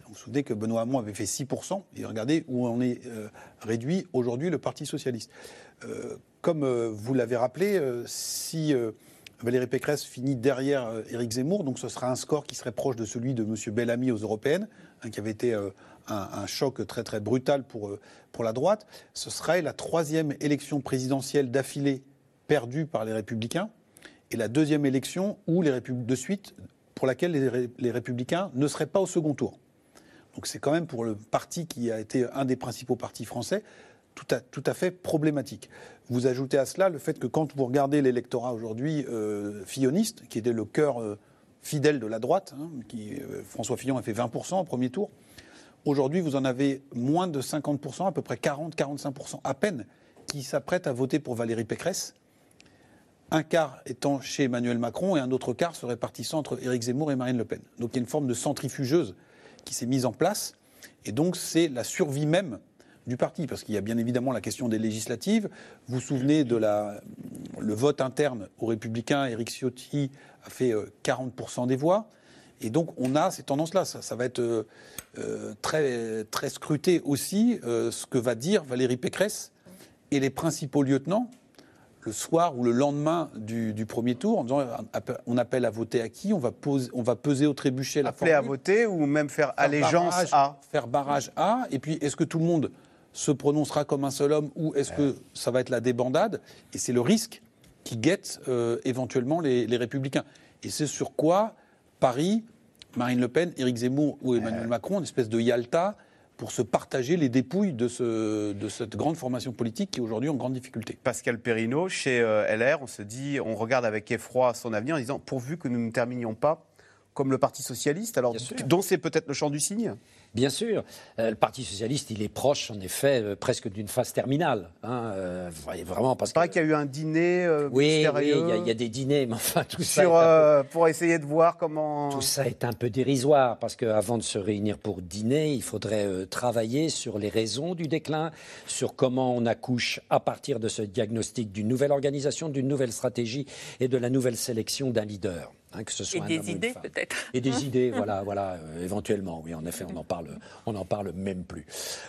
Vous vous souvenez que Benoît Hamon avait fait 6%, et regardez où on est euh, réduit aujourd'hui le Parti Socialiste. Euh, comme euh, vous l'avez rappelé, si Valérie Pécresse finit derrière Éric Zemmour, donc ce sera un score qui serait proche de celui de M. Bellamy aux européennes, hein, qui avait été un, choc très très brutal pour, pour la droite. Ce serait la troisième élection présidentielle d'affilée perdue par les Républicains, et la deuxième élection où les de suite pour laquelle les Républicains ne seraient pas au second tour. Donc c'est quand même pour le parti qui a été un des principaux partis français tout à, tout fait problématique. Vous ajoutez à cela le fait que quand vous regardez l'électorat aujourd'hui euh, filloniste, qui était le cœur euh, fidèle de la droite, hein, euh, François Fillon a fait 20% au premier tour, aujourd'hui vous en avez moins de 50%, à peu près 40-45% à peine, qui s'apprêtent à voter pour Valérie Pécresse, un quart étant chez Emmanuel Macron et un autre quart se répartissant entre Éric Zemmour et Marine Le Pen. Donc il y a une forme de centrifugeuse qui s'est mise en place. Et donc c'est la survie même du parti, parce qu'il y a bien évidemment la question des législatives. Vous vous souvenez de le vote interne aux Républicains. Éric Ciotti a fait euh, 40% des voix. Et donc on a ces tendances-là. Ça, ça va être euh, euh, très, scruté aussi euh, ce que va dire Valérie Pécresse et les principaux lieutenants le soir ou le lendemain du, du premier tour en disant euh, on appelle à voter à qui? On va, poser, on va peser au trébuchet la Appeler à voter ou même faire faire allégeance barrage- à? Faire barrage à. Et puis, est-ce que tout le monde se prononcera comme un seul homme ou est-ce que ça va être la débandade? Et c'est le risque qui guette euh, éventuellement les, les Républicains. Et c'est sur quoi Paris, Marine Le Pen, Éric Zemmour ou Emmanuel Macron, une espèce de Yalta pour se partager les dépouilles de, ce, de cette grande formation politique qui est aujourd'hui en grande difficulté. Pascal Perrineau, chez euh, LR, on se dit, on regarde avec effroi son avenir en disant pourvu que nous ne terminions pas comme le Parti socialiste, alors dont c'est peut-être le champ du signe. Bien sûr. Euh, le Parti socialiste, il est proche, en effet, euh, presque d'une phase terminale. hein, euh, vraiment, parce qu'il y a eu un dîner euh, Oui, oui, il y, a- il y a des dîners, mais enfin, tout ça. sur, peu- pour essayer de voir comment. Tout ça est un peu dérisoire parce qu'avant de se réunir pour dîner, il faudrait travailler sur les raisons du déclin, sur comment on accouche à partir de ce diagnostic d'une nouvelle organisation, d'une nouvelle stratégie et de la nouvelle sélection d'un leader. Hein, que ce soit Et un des idées, peut-être. Et des idées, voilà, voilà, euh, éventuellement, oui, en effet, on en parle, on en parle même plus.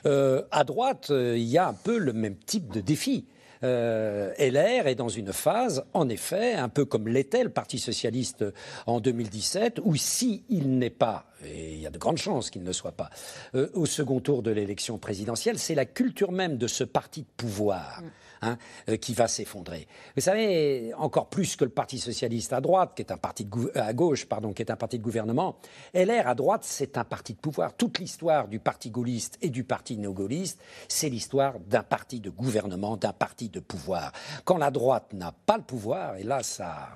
Euh, à droite, euh, il y a un peu le même type de défi. Euh, LR est dans une phase, en effet, un peu comme l'était le Parti socialiste en 2017, où si il n'est pas, et il y a de grandes chances qu'il ne soit pas, euh, au second tour de l'élection présidentielle, c'est la culture même de ce parti de pouvoir. Hein, euh, qui va s'effondrer. Vous savez, encore plus que le Parti socialiste à droite, qui est un parti gou- à gauche, pardon, qui est un parti de gouvernement, LR à droite, c'est un parti de pouvoir. Toute l'histoire du parti gaulliste et du parti néo-gaulliste, c'est l'histoire d'un parti de gouvernement, d'un parti de pouvoir. Quand la droite n'a pas le pouvoir, et là, ça.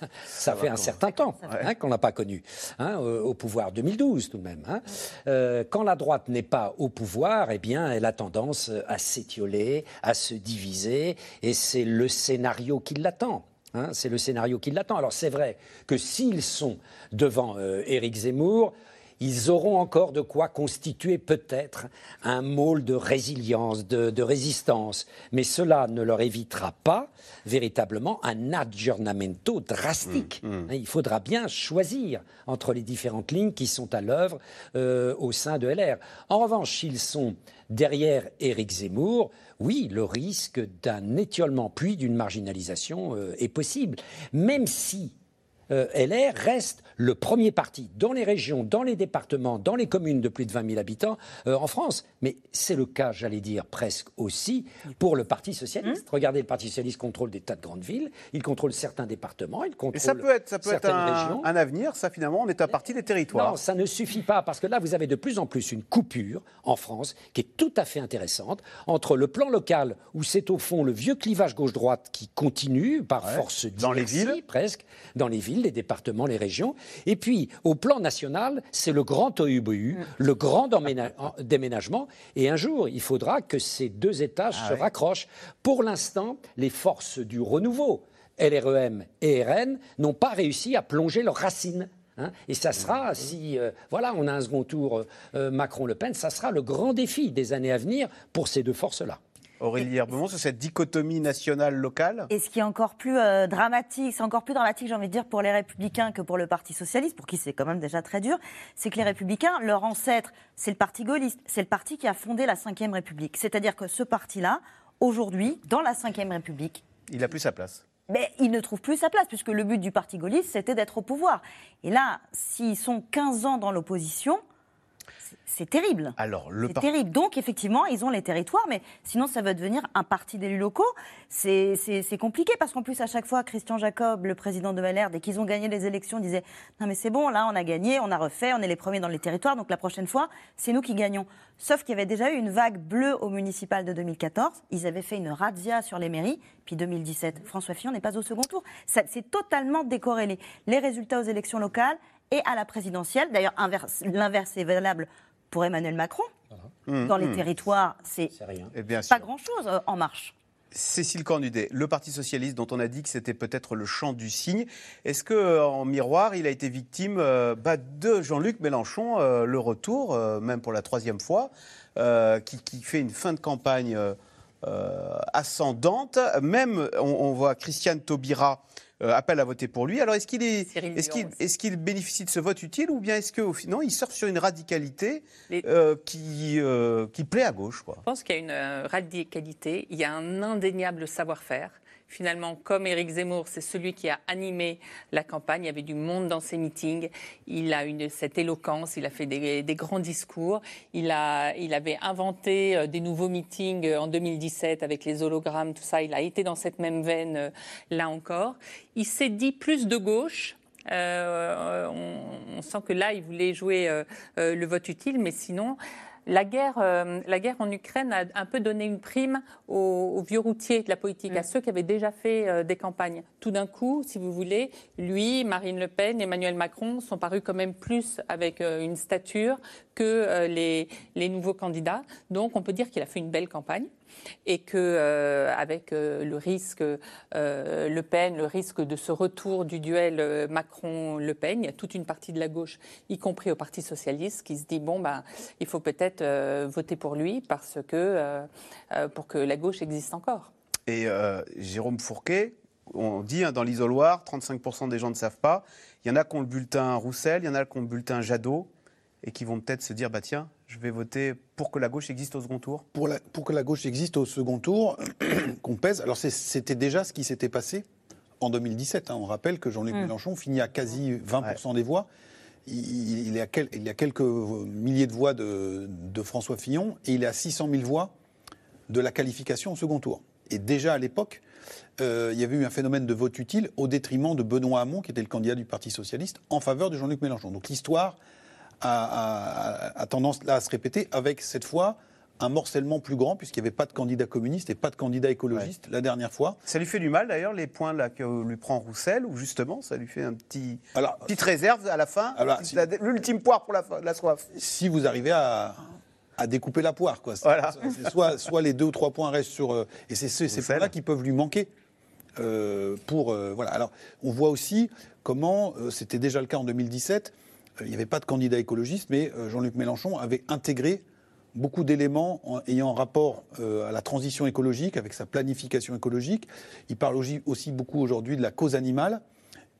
Ça, ça fait un certain temps hein, qu'on n'a pas connu hein, au, au pouvoir 2012 tout de même. hein. Euh, quand la droite n'est pas au pouvoir, eh bien, elle a tendance à s'étioler, à se diviser, et c'est le scénario qui l'attend. hein, c'est le scénario qui l'attend. Alors c'est vrai que s'ils sont devant euh, Éric Zemmour, ils auront encore de quoi constituer peut-être un môle de résilience, de, de résistance. Mais cela ne leur évitera pas véritablement un aggiornamento drastique. Hein, Il faudra bien choisir entre les différentes lignes qui sont à l'œuvre euh, au sein de LR. En revanche, s'ils sont derrière Éric Zemmour, oui, le risque d'un étiolement puis d'une marginalisation euh, est possible. Même si euh, LR reste le premier parti dans les régions, dans les départements, dans les communes de plus de 20 000 habitants euh, en France. Mais c'est le cas, j'allais dire, presque aussi pour le Parti socialiste. Regardez, le Parti socialiste contrôle des tas de grandes villes, il contrôle certains départements, il contrôle Et ça peut être, ça peut être un, régions. un avenir, ça finalement, on est à partie des territoires. Non, ça ne suffit pas, parce que là, vous avez de plus en plus une coupure en France qui est tout à fait intéressante entre le plan local, où c'est au fond le vieux clivage gauche-droite qui continue par Ouais. force Dans les villes. presque, dans les villes, les départements, les régions. Et puis, au plan national, c'est le grand tohu-bohu, le grand déménagement. Et un jour, il faudra que ces deux étages Ah se ouais. raccrochent. Pour l'instant, les forces du renouveau, LREM et RN, n'ont pas réussi à plonger leurs racines. hein. et ça sera, si euh, voilà, on a un second tour euh, Macron-Le Pen, ça sera le grand défi des années à venir pour ces deux forces-là. Aurélie Herbemont, sur cette dichotomie nationale-locale Et ce qui est encore plus euh, dramatique, c'est encore plus dramatique, j'ai envie de dire, pour les Républicains que pour le Parti Socialiste, pour qui c'est quand même déjà très dur, c'est que les Républicains, leur ancêtre, c'est le Parti gaulliste, c'est le parti qui a fondé la Ve République. C'est-à-dire que ce parti-là, aujourd'hui, dans la Ve République, Il n'a plus sa place. mais il ne trouve plus sa place, puisque le but du Parti gaulliste, c'était d'être au pouvoir. Et là, s'ils sont 15 ans dans l'opposition, c'est- terrible. Alors, le C'est par- terrible. Donc, effectivement, ils ont les territoires, mais sinon, ça va devenir un parti d'élus locaux. C'est compliqué parce qu'en plus, à chaque fois, Christian Jacob, le président de LR, dès qu'ils ont gagné les élections, disait Non, mais c'est bon, là, on a gagné, on a refait, on est les premiers dans les territoires, donc la prochaine fois, c'est nous qui gagnons. Sauf qu'il y avait déjà eu une vague bleue au municipal de 2014. Ils avaient fait une razzia sur les mairies. Puis 2017, François Fillon n'est pas au second tour. C'est totalement décorrélé. Les résultats aux élections locales et à la présidentielle. D'ailleurs, inverse- l'inverse est valable pour Emmanuel Macron. Mmh, Dans les mmh. territoires, c'est pas grand-chose euh, en marche. Cécile Cornudet, le Parti socialiste dont on a dit que c'était peut-être le champ du cygne, est-ce que euh, en miroir, il a été victime euh, bah, de Jean-Luc Mélenchon, euh, le retour, euh, même pour la troisième fois, euh, qui, qui fait une fin de campagne ascendante? Même, on, on voit Christiane Taubira euh, appelle à voter pour lui. Alors, est-ce qu'il est, est-ce qu'il, qu'il bénéficie de ce vote utile ou bien est-ce qu'au final, il sort sur une radicalité euh, qui, euh, qui plaît à gauche quoi? Je pense qu'il y a une radicalité, il y a un indéniable savoir-faire. Finalement, comme Éric Zemmour, c'est celui qui a animé la campagne. Il y avait du monde dans ses meetings. Il a une, cette éloquence. Il a fait des, grands discours. Il, a, il avait inventé euh, des nouveaux meetings euh, en 2017 avec les hologrammes, tout ça. Il a été dans cette même veine euh, là encore. Il s'est dit plus de gauche. On, sent que là, il voulait jouer le vote utile, mais sinon, la guerre, euh, la guerre en Ukraine a un peu donné une prime aux, aux vieux routiers de la politique, à ceux qui avaient déjà fait euh, des campagnes. Tout d'un coup, si vous voulez, lui, Marine Le Pen, Emmanuel Macron sont parus quand même plus avec euh, une stature que les, les nouveaux candidats. Donc, on peut dire qu'il a fait une belle campagne et que euh, avec euh, le risque euh, Le Pen, le risque de ce retour du duel Macron-Le Pen, il y a toute une partie de la gauche, y compris au Parti socialiste, qui se dit bon ben il faut peut-être voter pour lui parce que pour que la gauche existe encore. Et Jérôme Fourquet, on dit hein, dans l'isoloir, 35% des gens ne savent pas. Il y en a qui ont le bulletin Roussel, il y en a qui ont le bulletin Jadot, et qui vont peut-être se dire bah tiens, je vais voter pour que la gauche existe au second tour. Pour, la- pour que la gauche existe au second tour, qu'on pèse. Alors c'était déjà ce qui s'était passé en 2017. hein. On rappelle que Jean-Luc Mm. Mélenchon finit à quasi 20% des voix. Il, il est à quel- il y a quelques milliers de voix de, de François Fillon et il est à 600 000 voix de la qualification au second tour. Et déjà à l'époque, euh, il y avait eu un phénomène de vote utile au détriment de Benoît Hamon, qui était le candidat du Parti socialiste, en faveur de Jean-Luc Mélenchon. Donc l'histoire a, a- a tendance là à se répéter avec cette fois un morcellement plus grand, puisqu'il n'y avait pas de candidat communiste et pas de candidat écologiste la dernière fois. Ça lui fait du mal d'ailleurs les points là que lui prend Roussel, ou justement ça lui fait un petit Alors, petite réserve à la fin, l'ultime poire pour la, la soif. si vous arrivez à, à découper la poire. Quoi. Voilà. soit, soit les deux ou trois points restent sur... euh, et c'est ces points-là qui peuvent lui manquer. euh, pour, euh, voilà. Alors, on voit aussi comment, c'était déjà le cas en 2017, euh, il n'y avait pas de candidat écologiste, mais euh, Jean-Luc Mélenchon avait intégré beaucoup d'éléments en- ayant rapport euh, à la transition écologique, avec sa planification écologique. Il parle aussi, beaucoup aujourd'hui de la cause animale.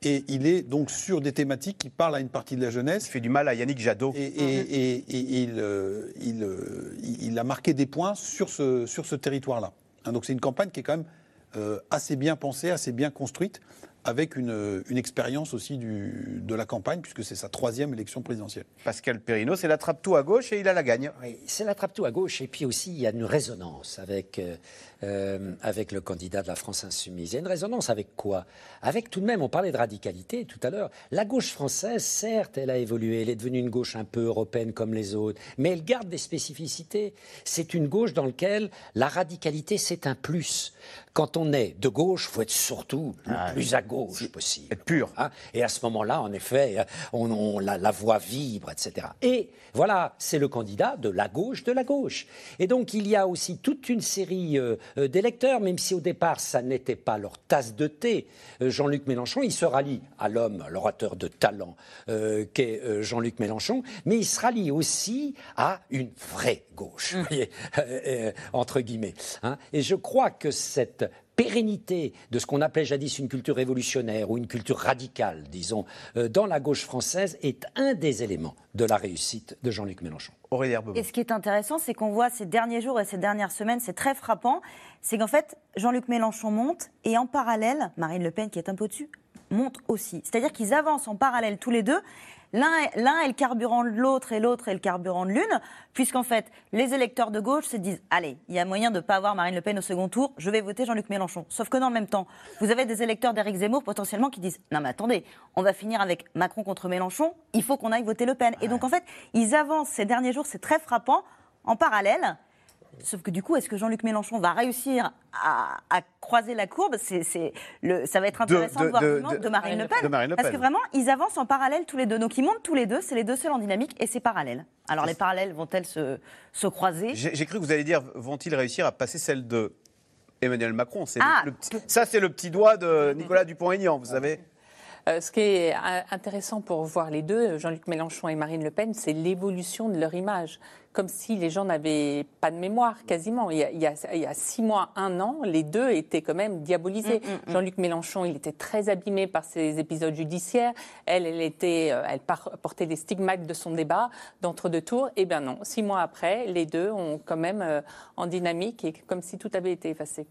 Et il est donc sur des thématiques qui parlent à une partie de la jeunesse. Il fait du mal à Yannick Jadot. Et, et- et- et il, euh, il, euh, a marqué des points sur ce, sur ce territoire-là. Hein, donc c'est une campagne qui est quand même euh, assez bien pensée, assez bien construite, avec une, une expérience aussi du, de la campagne, puisque c'est sa troisième élection présidentielle. Pascal Perrineau, c'est l'attrape-tout à gauche et il a la gagne. Oui, c'est l'attrape-tout à gauche, et puis aussi il y a une résonance avec, euh, euh, avec le candidat de la France Insoumise. Il y a une résonance avec quoi? Avec tout de même, on parlait de radicalité tout à l'heure. La gauche française, certes, elle a évolué, elle est devenue une gauche un peu européenne comme les autres, mais elle garde des spécificités. C'est une gauche dans laquelle la radicalité, c'est un plus. Quand on est de gauche, il faut être surtout le Ah, plus à gauche possible. Être pur. Hein et à ce moment-là, en effet, on, on- la, la voix vibre, etc. Et voilà, c'est le candidat de la gauche de la gauche. Et donc, il y a aussi toute une série euh, euh, d'électeurs, même si au départ, ça n'était pas leur tasse de thé. Euh, Jean-Luc Mélenchon, il se rallie à l'homme, l'orateur de talent euh, qu'est euh, Jean-Luc Mélenchon, mais il se rallie aussi à une vraie gauche, vous voyez, euh, euh, entre guillemets. hein. Et je crois que cette pérennité de ce qu'on appelait jadis une culture révolutionnaire ou une culture radicale, disons, euh, dans la gauche française est un des éléments de la réussite de Jean-Luc Mélenchon. Et ce qui est intéressant, c'est qu'on voit ces derniers jours et ces dernières semaines, c'est très frappant, c'est qu'en fait, Jean-Luc Mélenchon monte et en parallèle, Marine Le Pen, qui est un peu au-dessus, monte aussi. C'est-à-dire qu'ils avancent en parallèle tous les deux. L'un est, le carburant de l'autre et l'autre est le carburant de l'une, puisqu'en fait, les électeurs de gauche se disent Allez, il y a moyen de ne pas avoir Marine Le Pen au second tour, je vais voter Jean-Luc Mélenchon. Sauf que dans le même temps, vous avez des électeurs d'Éric Zemmour potentiellement qui disent Non, mais attendez, on va finir avec Macron contre Mélenchon, il faut qu'on aille voter Le Pen. Et donc, en fait, ils avancent ces derniers jours, c'est très frappant, en parallèle. Sauf que du coup, est-ce que Jean-Luc Mélenchon va réussir à, à croiser la courbe c'est, c'est le, Ça va être intéressant de, de- voir de- l'argument de- de, Marine Le Pen. de Marine Le Parce Pen. que vraiment, ils avancent en parallèle tous les deux. Donc ils montent tous les deux, c'est les deux seuls en dynamique et c'est parallèle. Alors les parallèles vont-elles se, se croiser? J'ai cru que vous allez dire vont-ils réussir à passer celle de Emmanuel Macron? C'est Ah. le petit- Ça, c'est le petit doigt de Nicolas Dupont-Aignan, vous savez. Euh, ce qui est euh, intéressant pour voir les deux, Jean-Luc Mélenchon et Marine Le Pen, c'est l'évolution de leur image. Comme si les gens n'avaient pas de mémoire, quasiment. Il y, a, il y a- il y a six mois, un an, les deux étaient quand même diabolisés. Mm, Jean-Luc Mélenchon, il était très abîmé par ses épisodes judiciaires. Elle, elle, était, euh, elle portait les stigmates de son débat d'entre-deux tours. Eh bien non, six mois après, les deux ont quand même euh, en dynamique et comme si tout avait été effacé.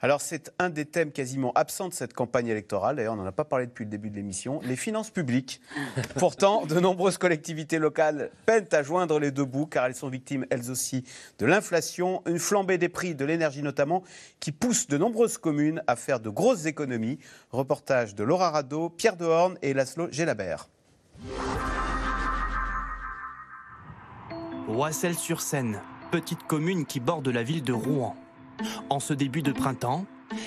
Alors, c'est un des thèmes quasiment absents de cette campagne électorale. D'ailleurs, on n'en a pas parlé depuis le début de l'émission. Les finances publiques. Pourtant, de nombreuses collectivités locales peinent à joindre les deux bouts, car elles sont victimes, elles aussi, de l'inflation, une flambée des prix de l'énergie notamment, qui pousse de nombreuses communes à faire de grosses économies. Reportage de Laura Rado, Pierre Dehorne et Laszlo Gélabert. Oissel-sur-Seine, petite commune qui borde la ville de Rouen. En ce début de printemps,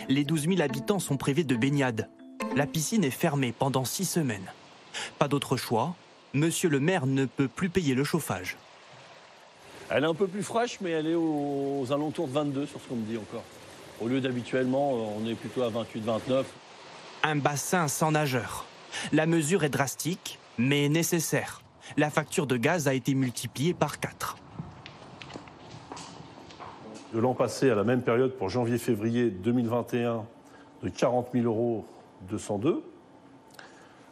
les 12 000 habitants sont privés de baignade. La piscine est fermée pendant six semaines. Pas d'autre choix, monsieur le maire ne peut plus payer le chauffage. Elle est un peu plus fraîche, mais elle est aux, aux alentours de 22 sur ce qu'on me dit encore. Au lieu d'habituellement, euh, on est plutôt à 28, 29. Un bassin sans nageurs. La mesure est drastique, mais nécessaire. La facture de gaz a été multipliée par 4. De l'an passé à la même période pour janvier-février 2021 de 40 000 euros 202.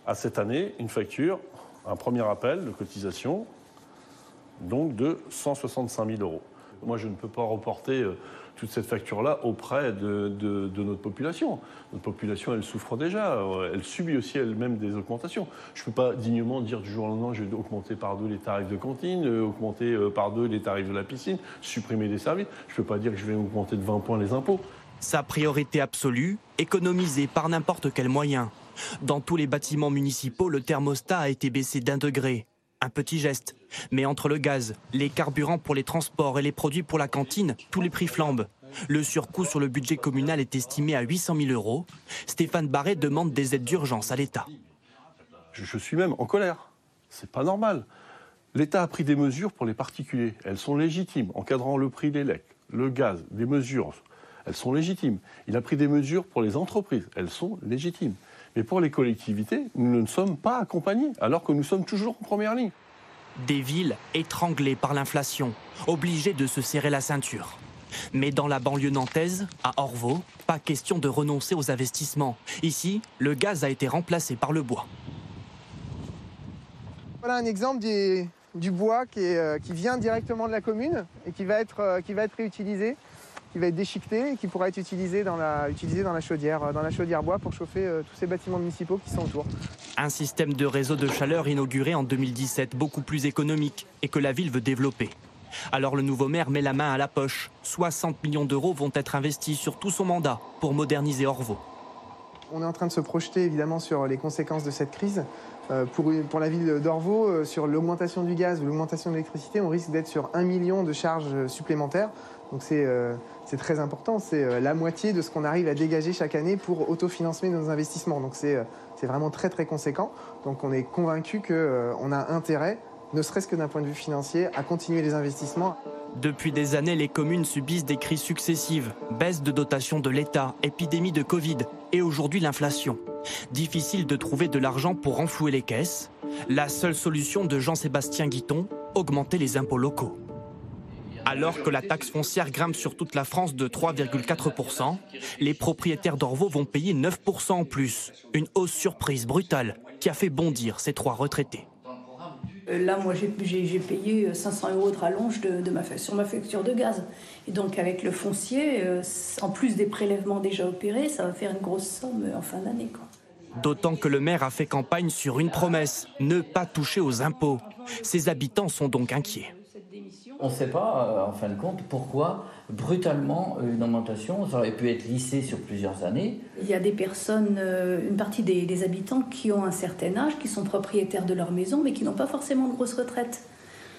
À cette année, une facture, un premier appel de cotisation, donc de 165 000 euros. Moi, je ne peux pas reporter euh, toute cette facture-là auprès de, notre population. Notre population, elle souffre déjà. euh, Elle subit aussi elle-même des augmentations. Je ne peux pas dignement dire du jour au lendemain, je vais augmenter par deux les tarifs de cantine, euh, augmenter par deux les tarifs de la piscine, supprimer des services. Je ne peux pas dire que je vais augmenter de 20 points les impôts. Sa priorité absolue, économiser par n'importe quel moyen. Dans tous les bâtiments municipaux, le thermostat a été baissé d'un degré. Un petit geste. Mais entre le gaz, les carburants pour les transports et les produits pour la cantine, tous les prix flambent. Le surcoût sur le budget communal est estimé à 800 000 euros. Stéphane Barret demande des aides d'urgence à l'État. Je, suis même en colère. C'est pas normal. L'État a pris des mesures pour les particuliers. Elles sont légitimes, encadrant le prix des lecs, le gaz, des mesures. Elles sont légitimes. Il a pris des mesures pour les entreprises. Elles sont légitimes. Mais pour les collectivités, nous ne sommes pas accompagnés, alors que nous sommes toujours en première ligne. Des villes étranglées par l'inflation, obligées de se serrer la ceinture. Mais dans la banlieue nantaise, à Orvaux, pas question de renoncer aux investissements. Ici, le gaz a été remplacé par le bois. Voilà un exemple du, du bois qui, est, euh, qui vient directement de la commune et qui va être, euh, qui va être réutilisé qui va être déchiqueté et qui pourra être utilisé dans la, utilisé dans la chaudière, dans la chaudière bois pour chauffer euh, tous ces bâtiments municipaux qui sont autour. Un système de réseau de chaleur inauguré en 2017, beaucoup plus économique et que la ville veut développer. Alors le nouveau maire met la main à la poche. 60 millions d'euros vont être investis sur tout son mandat pour moderniser Orvaux. On est en train de se projeter évidemment sur les conséquences de cette crise. Euh, pour, pour, la ville d'Orvaux, euh, sur l'augmentation du gaz ou l'augmentation de l'électricité, on risque d'être sur 1 million de charges supplémentaires. Donc c'est euh, très important, c'est la moitié de ce qu'on arrive à dégager chaque année pour autofinancer nos investissements. Donc c'est vraiment très très conséquent. Donc on est convaincu qu'on a intérêt, ne serait-ce que d'un point de vue financier, à continuer les investissements. Depuis des années, les communes subissent des crises successives, baisse de dotation de l'État, épidémie de Covid et aujourd'hui l'inflation. Difficile de trouver de l'argent pour renflouer les caisses. La seule solution de Jean-Sébastien Guiton, augmenter les impôts locaux. Alors que la taxe foncière grimpe sur toute la France de 3,4%, les propriétaires d'Orvaux vont payer 9% en plus. Une hausse surprise brutale qui a fait bondir ces trois retraités. Euh, là, moi, j'ai payé 500 euros de rallonge de, ma, sur ma facture de gaz. Et donc, avec le foncier, euh, en plus des prélèvements déjà opérés, ça va faire une grosse somme en fin d'année. D'autant que le maire a fait campagne sur une promesse, ne pas toucher aux impôts. Ses habitants sont donc inquiets. On ne sait pas, euh, en fin de compte, pourquoi brutalement une augmentation, ça aurait pu être lissé sur plusieurs années. Il y a des personnes, euh, une partie des, habitants qui ont un certain âge, qui sont propriétaires de leur maison, mais qui n'ont pas forcément de grosse retraite.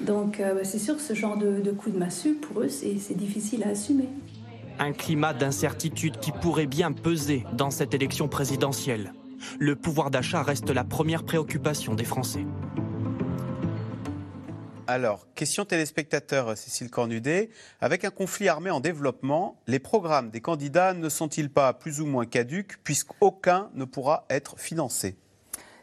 Donc euh, c'est sûr que ce genre de, de coup de massue, pour eux, c'est difficile à assumer. Un climat d'incertitude qui pourrait bien peser dans cette élection présidentielle. Le pouvoir d'achat reste la première préoccupation des Français. Alors, question téléspectateur Cécile Cornudet. Avec un conflit armé en développement, les programmes des candidats ne sont-ils pas plus ou moins caduques puisqu'aucun ne pourra être financé?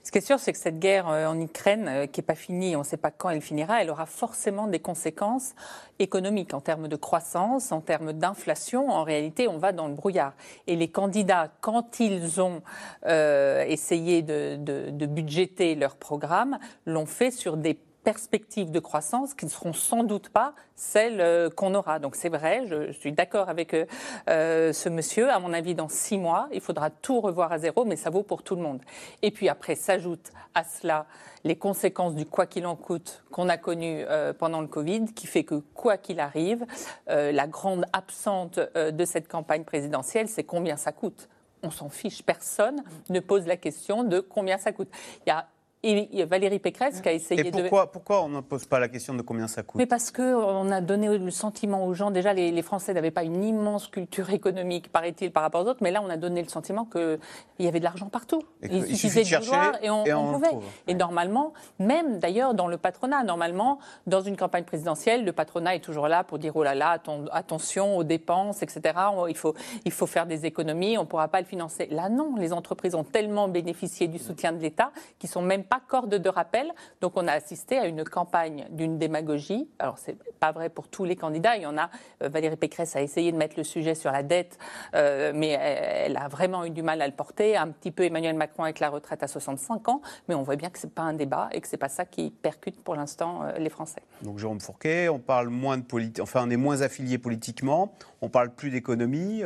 Ce qui est sûr, c'est que cette guerre euh, en Ukraine, euh, qui n'est pas finie, on ne sait pas quand elle finira, elle aura forcément des conséquences économiques en termes de croissance, en termes d'inflation. En réalité, on va dans le brouillard. Et les candidats, quand ils ont euh, essayé de, de budgéter leur programme, l'ont fait sur des perspectives de croissance qui ne seront sans doute pas celles euh, qu'on aura. Donc c'est vrai, je, suis d'accord avec euh, euh, ce monsieur. À mon avis, dans six mois, il faudra tout revoir à zéro, mais ça vaut pour tout le monde. Et puis après, s'ajoutent à cela les conséquences du quoi qu'il en coûte qu'on a connu pendant le Covid, qui fait que quoi qu'il arrive, la grande absente de cette campagne présidentielle, c'est combien ça coûte on s'en fiche. Personne ne pose la question de combien ça coûte. Il y a et Valérie Pécresse qui a essayé et pourquoi, de... Pourquoi on ne pose pas la question de combien ça coûte? Mais parce qu'on a donné le sentiment aux gens, déjà les, Français n'avaient pas une immense culture économique, paraît-il, par rapport aux autres, mais là on a donné le sentiment qu'il y avait de l'argent partout. il, suffisait de, vouloir et on, pouvait. Et normalement, même d'ailleurs dans le patronat, normalement, dans une campagne présidentielle, le patronat est toujours là pour dire oh là là, attention aux dépenses, etc. Il faut, il faut faire des économies, on ne pourra pas le financer. Là non, les entreprises ont tellement bénéficié du soutien de l'État qu'ils sont même pas corde de rappel. Donc on a assisté à une campagne d'une démagogie. Alors c'est pas vrai pour tous les candidats. Il y en a. Euh, Valérie Pécresse a essayé de mettre le sujet sur la dette, euh, mais elle, a vraiment eu du mal à le porter. Un petit peu Emmanuel Macron avec la retraite à 65 ans, mais on voit bien que c'est pas un débat et que c'est pas ça qui percute pour l'instant euh, les Français. Donc Jérôme Fourquet, on parle moins de politique, enfin on est moins affilié politiquement, on parle plus d'économie.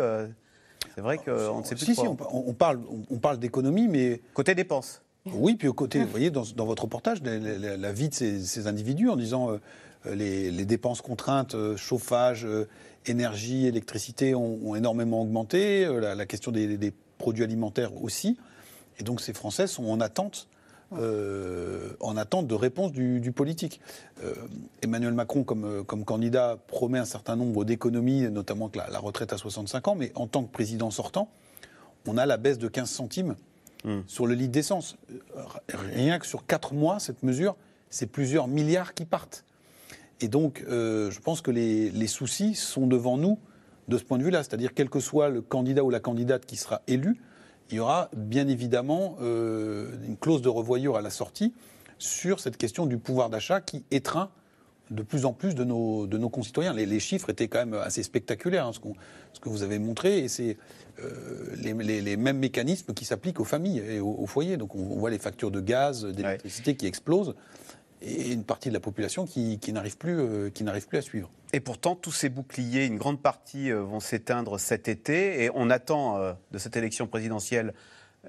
c'est vrai qu'on ne sait plus. Si, si, on, parle, on parle d'économie, mais. Côté dépenses. Oui, puis au côté, vous voyez, dans, votre reportage, la, vie de ces, individus en disant euh, les, dépenses contraintes, euh, chauffage, euh, énergie, électricité ont, énormément augmenté, la, question des, produits alimentaires aussi. Et donc ces Français sont en attente. en attente de réponse du, politique. Emmanuel Macron, comme, comme, candidat, promet un certain nombre d'économies, notamment la, retraite à 65 ans, mais en tant que président sortant, on a la baisse de 15 centimes Hmm. sur le lit d'essence. Rien que sur 4 mois, cette mesure, c'est plusieurs milliards qui partent. Et donc, euh, je pense que les, soucis sont devant nous de ce point de vue-là. C'est-à-dire, quel que soit le candidat ou la candidate qui sera élu, il y aura bien évidemment euh, une clause de revoyure à la sortie sur cette question du pouvoir d'achat qui étreint de plus en plus de nos, de nos concitoyens. Les, chiffres étaient quand même assez spectaculaires, hein, ce, que vous avez montré, et c'est euh, les, mêmes mécanismes qui s'appliquent aux familles et aux, foyers. Donc on, voit les factures de gaz, d'électricité qui explosent. et une partie de la population qui, n'arrive plus, qui plus à suivre. Et pourtant, tous ces boucliers, une grande partie vont s'éteindre cet été, et on attend de cette élection présidentielle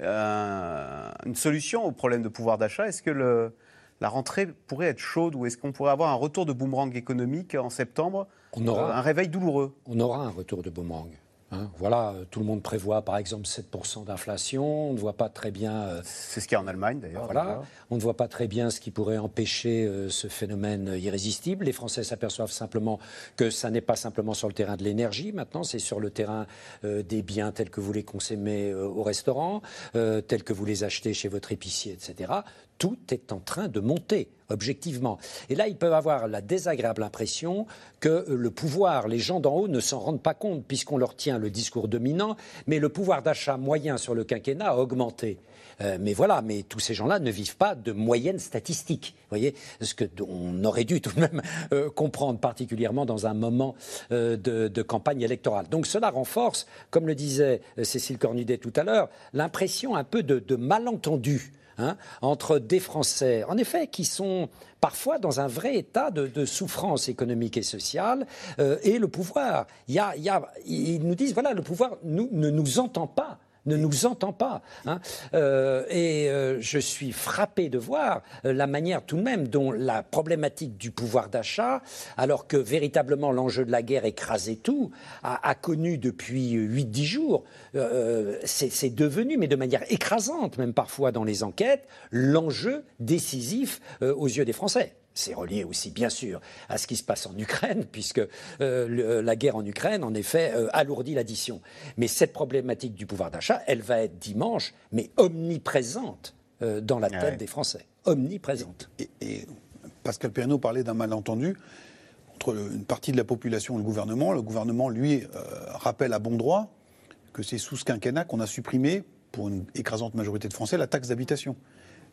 une solution au problème de pouvoir d'achat. Est-ce que le, la rentrée pourrait être chaude ou est-ce qu'on pourrait avoir un retour de boomerang économique en septembre on aura, Un réveil douloureux? On aura un retour de boomerang. Hein. voilà, tout le monde prévoit par exemple 7% d'inflation. On ne voit pas très bien. Euh, c'est ce qu'il y a en Allemagne d'ailleurs. Voilà, on ne voit pas très bien ce qui pourrait empêcher euh, ce phénomène irrésistible. Les Français s'aperçoivent simplement que ça n'est pas simplement sur le terrain de l'énergie. Maintenant, c'est sur le terrain euh, des biens tels que vous les consommez au restaurant, tels que vous les achetez chez votre épicier, etc tout est en train de monter, objectivement. Et là, ils peuvent avoir la désagréable impression que le pouvoir, les gens d'en haut ne s'en rendent pas compte, puisqu'on leur tient le discours dominant, mais le pouvoir d'achat moyen sur le quinquennat a augmenté. Euh, mais voilà, mais tous ces gens-là ne vivent pas de moyennes statistiques. Vous voyez, ce que on aurait dû tout de même euh, comprendre, particulièrement dans un moment euh, de, campagne électorale. Donc cela renforce, comme le disait Cécile Cornudet tout à l'heure, l'impression un peu de, de malentendu Hein, entre des Français, en effet, qui sont parfois dans un vrai état de, souffrance économique et sociale, euh, et le pouvoir. Ils nous disent, voilà, le pouvoir ne nous entend pas ne nous entend pas. Hein. Euh, et euh, je suis frappé de voir euh, la manière tout de même dont la problématique du pouvoir d'achat, alors que véritablement l'enjeu de la guerre écrasait tout, a, connu depuis 8-10 jours, c'est devenu, mais de manière écrasante même parfois dans les enquêtes, l'enjeu décisif aux yeux des Français. C'est relié aussi, bien sûr, à ce qui se passe en Ukraine, puisque euh, euh, la guerre en Ukraine, en effet, euh, alourdit l'addition. Mais cette problématique du pouvoir d'achat, elle va être dimanche, mais omniprésente dans la tête des Français. Omniprésente. Et, Pascal Perrineau parlait d'un malentendu entre une partie de la population et le gouvernement. Le gouvernement, lui, rappelle à bon droit que c'est sous ce quinquennat qu'on a supprimé, pour une écrasante majorité de Français, la taxe d'habitation.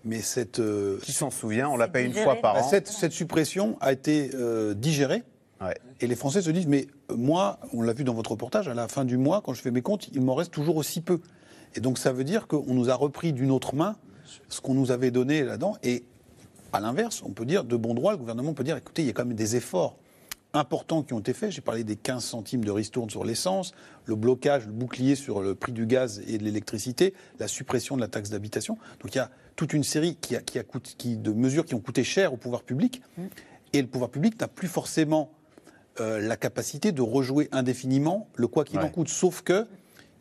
Mais cette. Euh, Qui s'en souvient On la paye une fois par an. Cette, suppression a été euh, digérée. Et les Français se disent Mais euh, moi, on l'a vu dans votre reportage, à la fin du mois, quand je fais mes comptes, il m'en reste toujours aussi peu. Et donc ça veut dire qu'on nous a repris d'une autre main ce qu'on nous avait donné là-dedans. Et à l'inverse, on peut dire, de bon droit, le gouvernement peut dire écoutez, il y a quand même des efforts importants qui ont été faits. J'ai parlé des 15 centimes de ristourne sur l'essence, le blocage, le bouclier sur le prix du gaz et de l'électricité, la suppression de la taxe d'habitation. Donc il y a toute une série qui a, qui de mesures qui ont coûté cher au pouvoir public. Mmh. Et le pouvoir public n'a plus forcément euh, la capacité de rejouer indéfiniment le quoi qu'il en coûte. Sauf que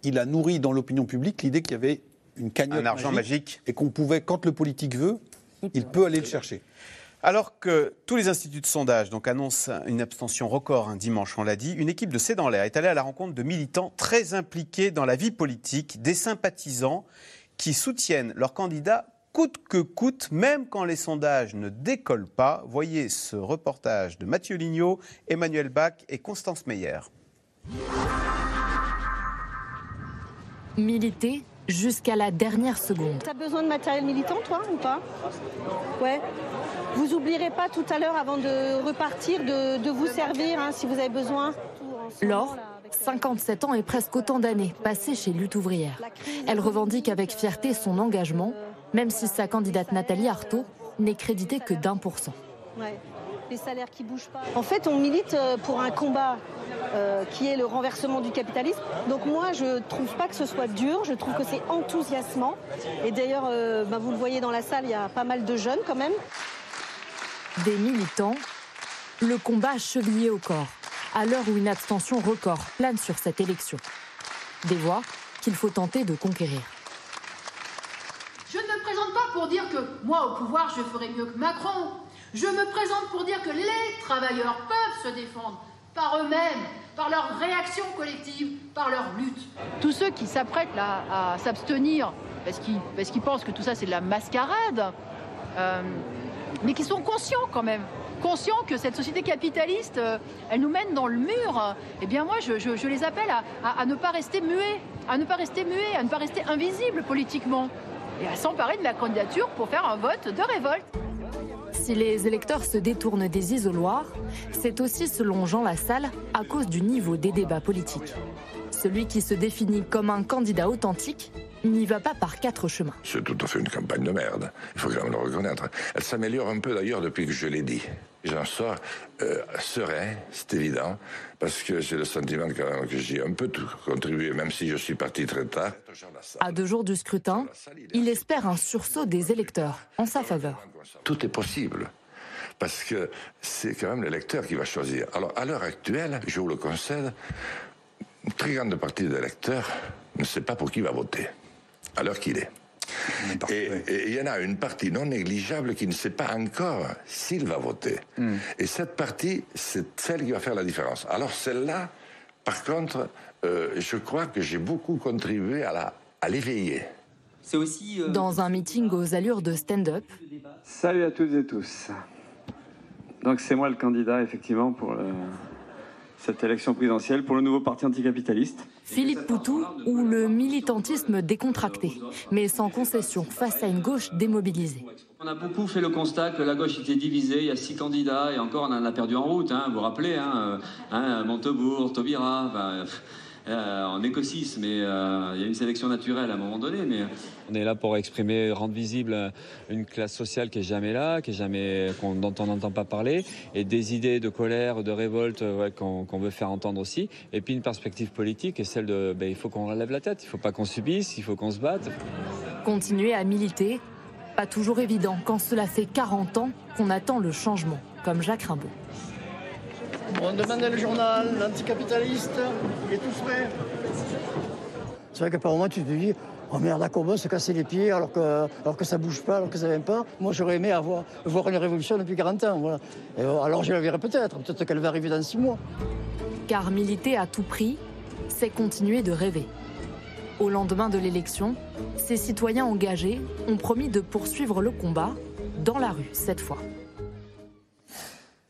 il a nourri dans l'opinion publique l'idée qu'il y avait une cagnotte un argent magique et qu'on pouvait, quand le politique veut, il peut aller le chercher. Alors que tous les instituts de sondage donc, annoncent une abstention record un dimanche, on l'a dit, une équipe de C'est dans l'air est allée à la rencontre de militants très impliqués dans la vie politique, des sympathisants qui soutiennent leur candidat coûte que coûte, même quand les sondages ne décollent pas. Voyez ce reportage de Mathieu Lignot, Emmanuel Bach et Constance Meyer. Militer jusqu'à la dernière seconde. T'as besoin de matériel militant, toi, ou pas? Ouais. Vous oublierez pas tout à l'heure, avant de repartir, de, vous servir, hein, si vous avez besoin. Laure, 57 ans et presque autant d'années passées chez Lutte ouvrière. Elle revendique avec fierté son engagement, même si sa candidate Nathalie Arthaud n'est créditée que d'un pour cent. Les salaires qui bougent pas. En fait, on milite euh, pour un combat euh, qui est le renversement du capitalisme. Donc moi, je ne trouve pas que ce soit dur, je trouve que c'est enthousiasmant. Et d'ailleurs, euh, bah, vous le voyez dans la salle, il y a pas mal de jeunes quand même. Des militants, le combat chevillé au corps, à l'heure où une abstention record plane sur cette élection. Des voix qu'il faut tenter de conquérir. Je ne me présente pas pour dire que moi, au pouvoir, je ferai mieux que Macron. Je me présente pour dire que les travailleurs peuvent se défendre par eux-mêmes, par leur réaction collective, par leur lutte. Tous ceux qui s'apprêtent à s'abstenir parce qu'ils pensent que tout ça c'est de la mascarade, euh, mais qui sont conscients quand même, conscients que cette société capitaliste, euh, elle nous mène dans le mur, eh bien moi je, les appelle à, ne pas rester muets, à ne pas rester muets, à ne pas rester invisibles politiquement, et à s'emparer de la candidature pour faire un vote de révolte. Si les électeurs se détournent des isoloirs, c'est aussi, selon Jean Lassalle, à cause du niveau des débats politiques. Celui qui se définit comme un candidat authentique n'y va pas par quatre chemins. C'est tout à fait une campagne de merde. Il faut quand même le reconnaître. Elle s'améliore un peu d'ailleurs depuis que je l'ai dit. J'en sors euh, serein, c'est évident, parce que j'ai le sentiment que j'ai un peu tout contribué, même si je suis parti très tard. À deux jours du scrutin, il espère un sursaut des électeurs en sa faveur. Tout est possible parce que c'est quand même l'électeur qui va choisir. Alors, à l'heure actuelle, je vous le concède, une très grande partie des électeurs ne sait pas pour qui va voter, à l'heure qu'il est. Et il y en a une partie non négligeable qui ne sait pas encore s'il va voter. Hmm. Et cette partie, c'est celle qui va faire la différence. Alors celle-là, par contre, euh, je crois que j'ai beaucoup contribué à l'éveiller. C'est aussi euh, dans un meeting aux allures de stand-up. Salut à toutes et tous. Donc c'est moi le candidat effectivement pour cette élection présidentielle pour le nouveau parti anticapitaliste. Philippe Poutou ou le militantisme décontracté, mais sans concession face à une gauche démobilisée. On a beaucoup fait le constat que la gauche était divisée, il y a six candidats et encore on en a perdu en route, hein, vous vous rappelez, hein, euh, hein, Montebourg, Taubira, euh, en écosystème, mais euh, il y a une sélection naturelle à un moment donné. Mais... On est là pour exprimer, rendre visible une classe sociale qui est jamais là, qui est jamais, dont on n'entend pas parler, et des idées de colère, de révolte qu'on veut faire entendre aussi. Et puis une perspective politique, et celle de, ben, il faut qu'on relève la tête, il ne faut pas qu'on subisse, il faut qu'on se batte. Continuer à militer, pas toujours évident quand cela fait 40 ans qu'on attend le changement, comme Jacques Rimbaud. On demandait le journal, l'anticapitaliste, il est tout frais. C'est vrai que par moment, tu te dis, oh merde, à Corbin se casser les pieds alors que, alors que ça bouge pas, alors que ça vient pas. Moi, j'aurais aimé avoir, voir une révolution depuis 40 ans. Voilà. alors, je la verrai peut-être, peut-être qu'elle va arriver dans 6 mois. Car militer à tout prix, c'est continuer de rêver. Au lendemain de l'élection, ces citoyens engagés ont promis de poursuivre le combat dans la rue cette fois.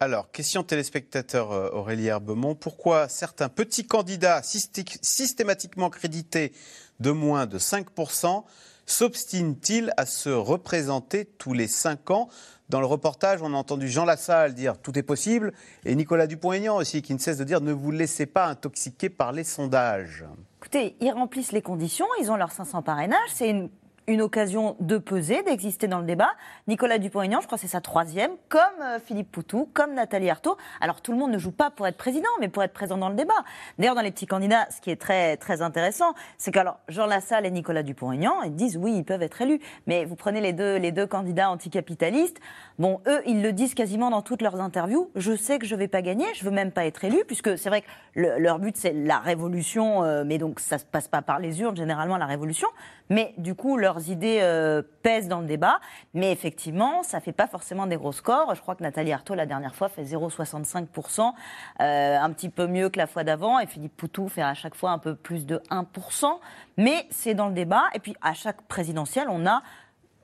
Alors, question téléspectateur euh, Aurélie Herbemont. Pourquoi certains petits candidats systématiquement crédités de moins de 5% s'obstinent-ils à se représenter tous les 5 ans? Dans le reportage, on a entendu Jean Lassalle dire tout est possible et Nicolas Dupont-Aignan aussi qui ne cesse de dire ne vous laissez pas intoxiquer par les sondages. Écoutez, ils remplissent les conditions, ils ont leurs 500 parrainages, c'est une une occasion de peser, d'exister dans le débat. Nicolas Dupont-Aignan, je crois que c'est sa troisième, comme euh, Philippe Poutou, comme Nathalie Arthaud. Alors tout le monde ne joue pas pour être président, mais pour être présent dans le débat. D'ailleurs, dans les petits candidats, ce qui est très, très intéressant, c'est qu'alors Jean Lassalle et Nicolas Dupont-Aignan, ils disent oui, ils peuvent être élus. Mais vous prenez les deux, les deux candidats anticapitalistes, bon, eux, ils le disent quasiment dans toutes leurs interviews. Je sais que je ne vais pas gagner, je veux même pas être élu, puisque c'est vrai que leur but, c'est la révolution, euh, mais donc ça se passe pas par les urnes, généralement, la révolution. Mais du coup, leurs idées euh, pèsent dans le débat. Mais effectivement, ça ne fait pas forcément des gros scores. Je crois que Nathalie Arthaud, la dernière fois, fait 0,65%, euh, un petit peu mieux que la fois d'avant. Et Philippe Poutou fait à chaque fois un peu plus de 1%. Mais c'est dans le débat. Et puis, à chaque présidentielle, on a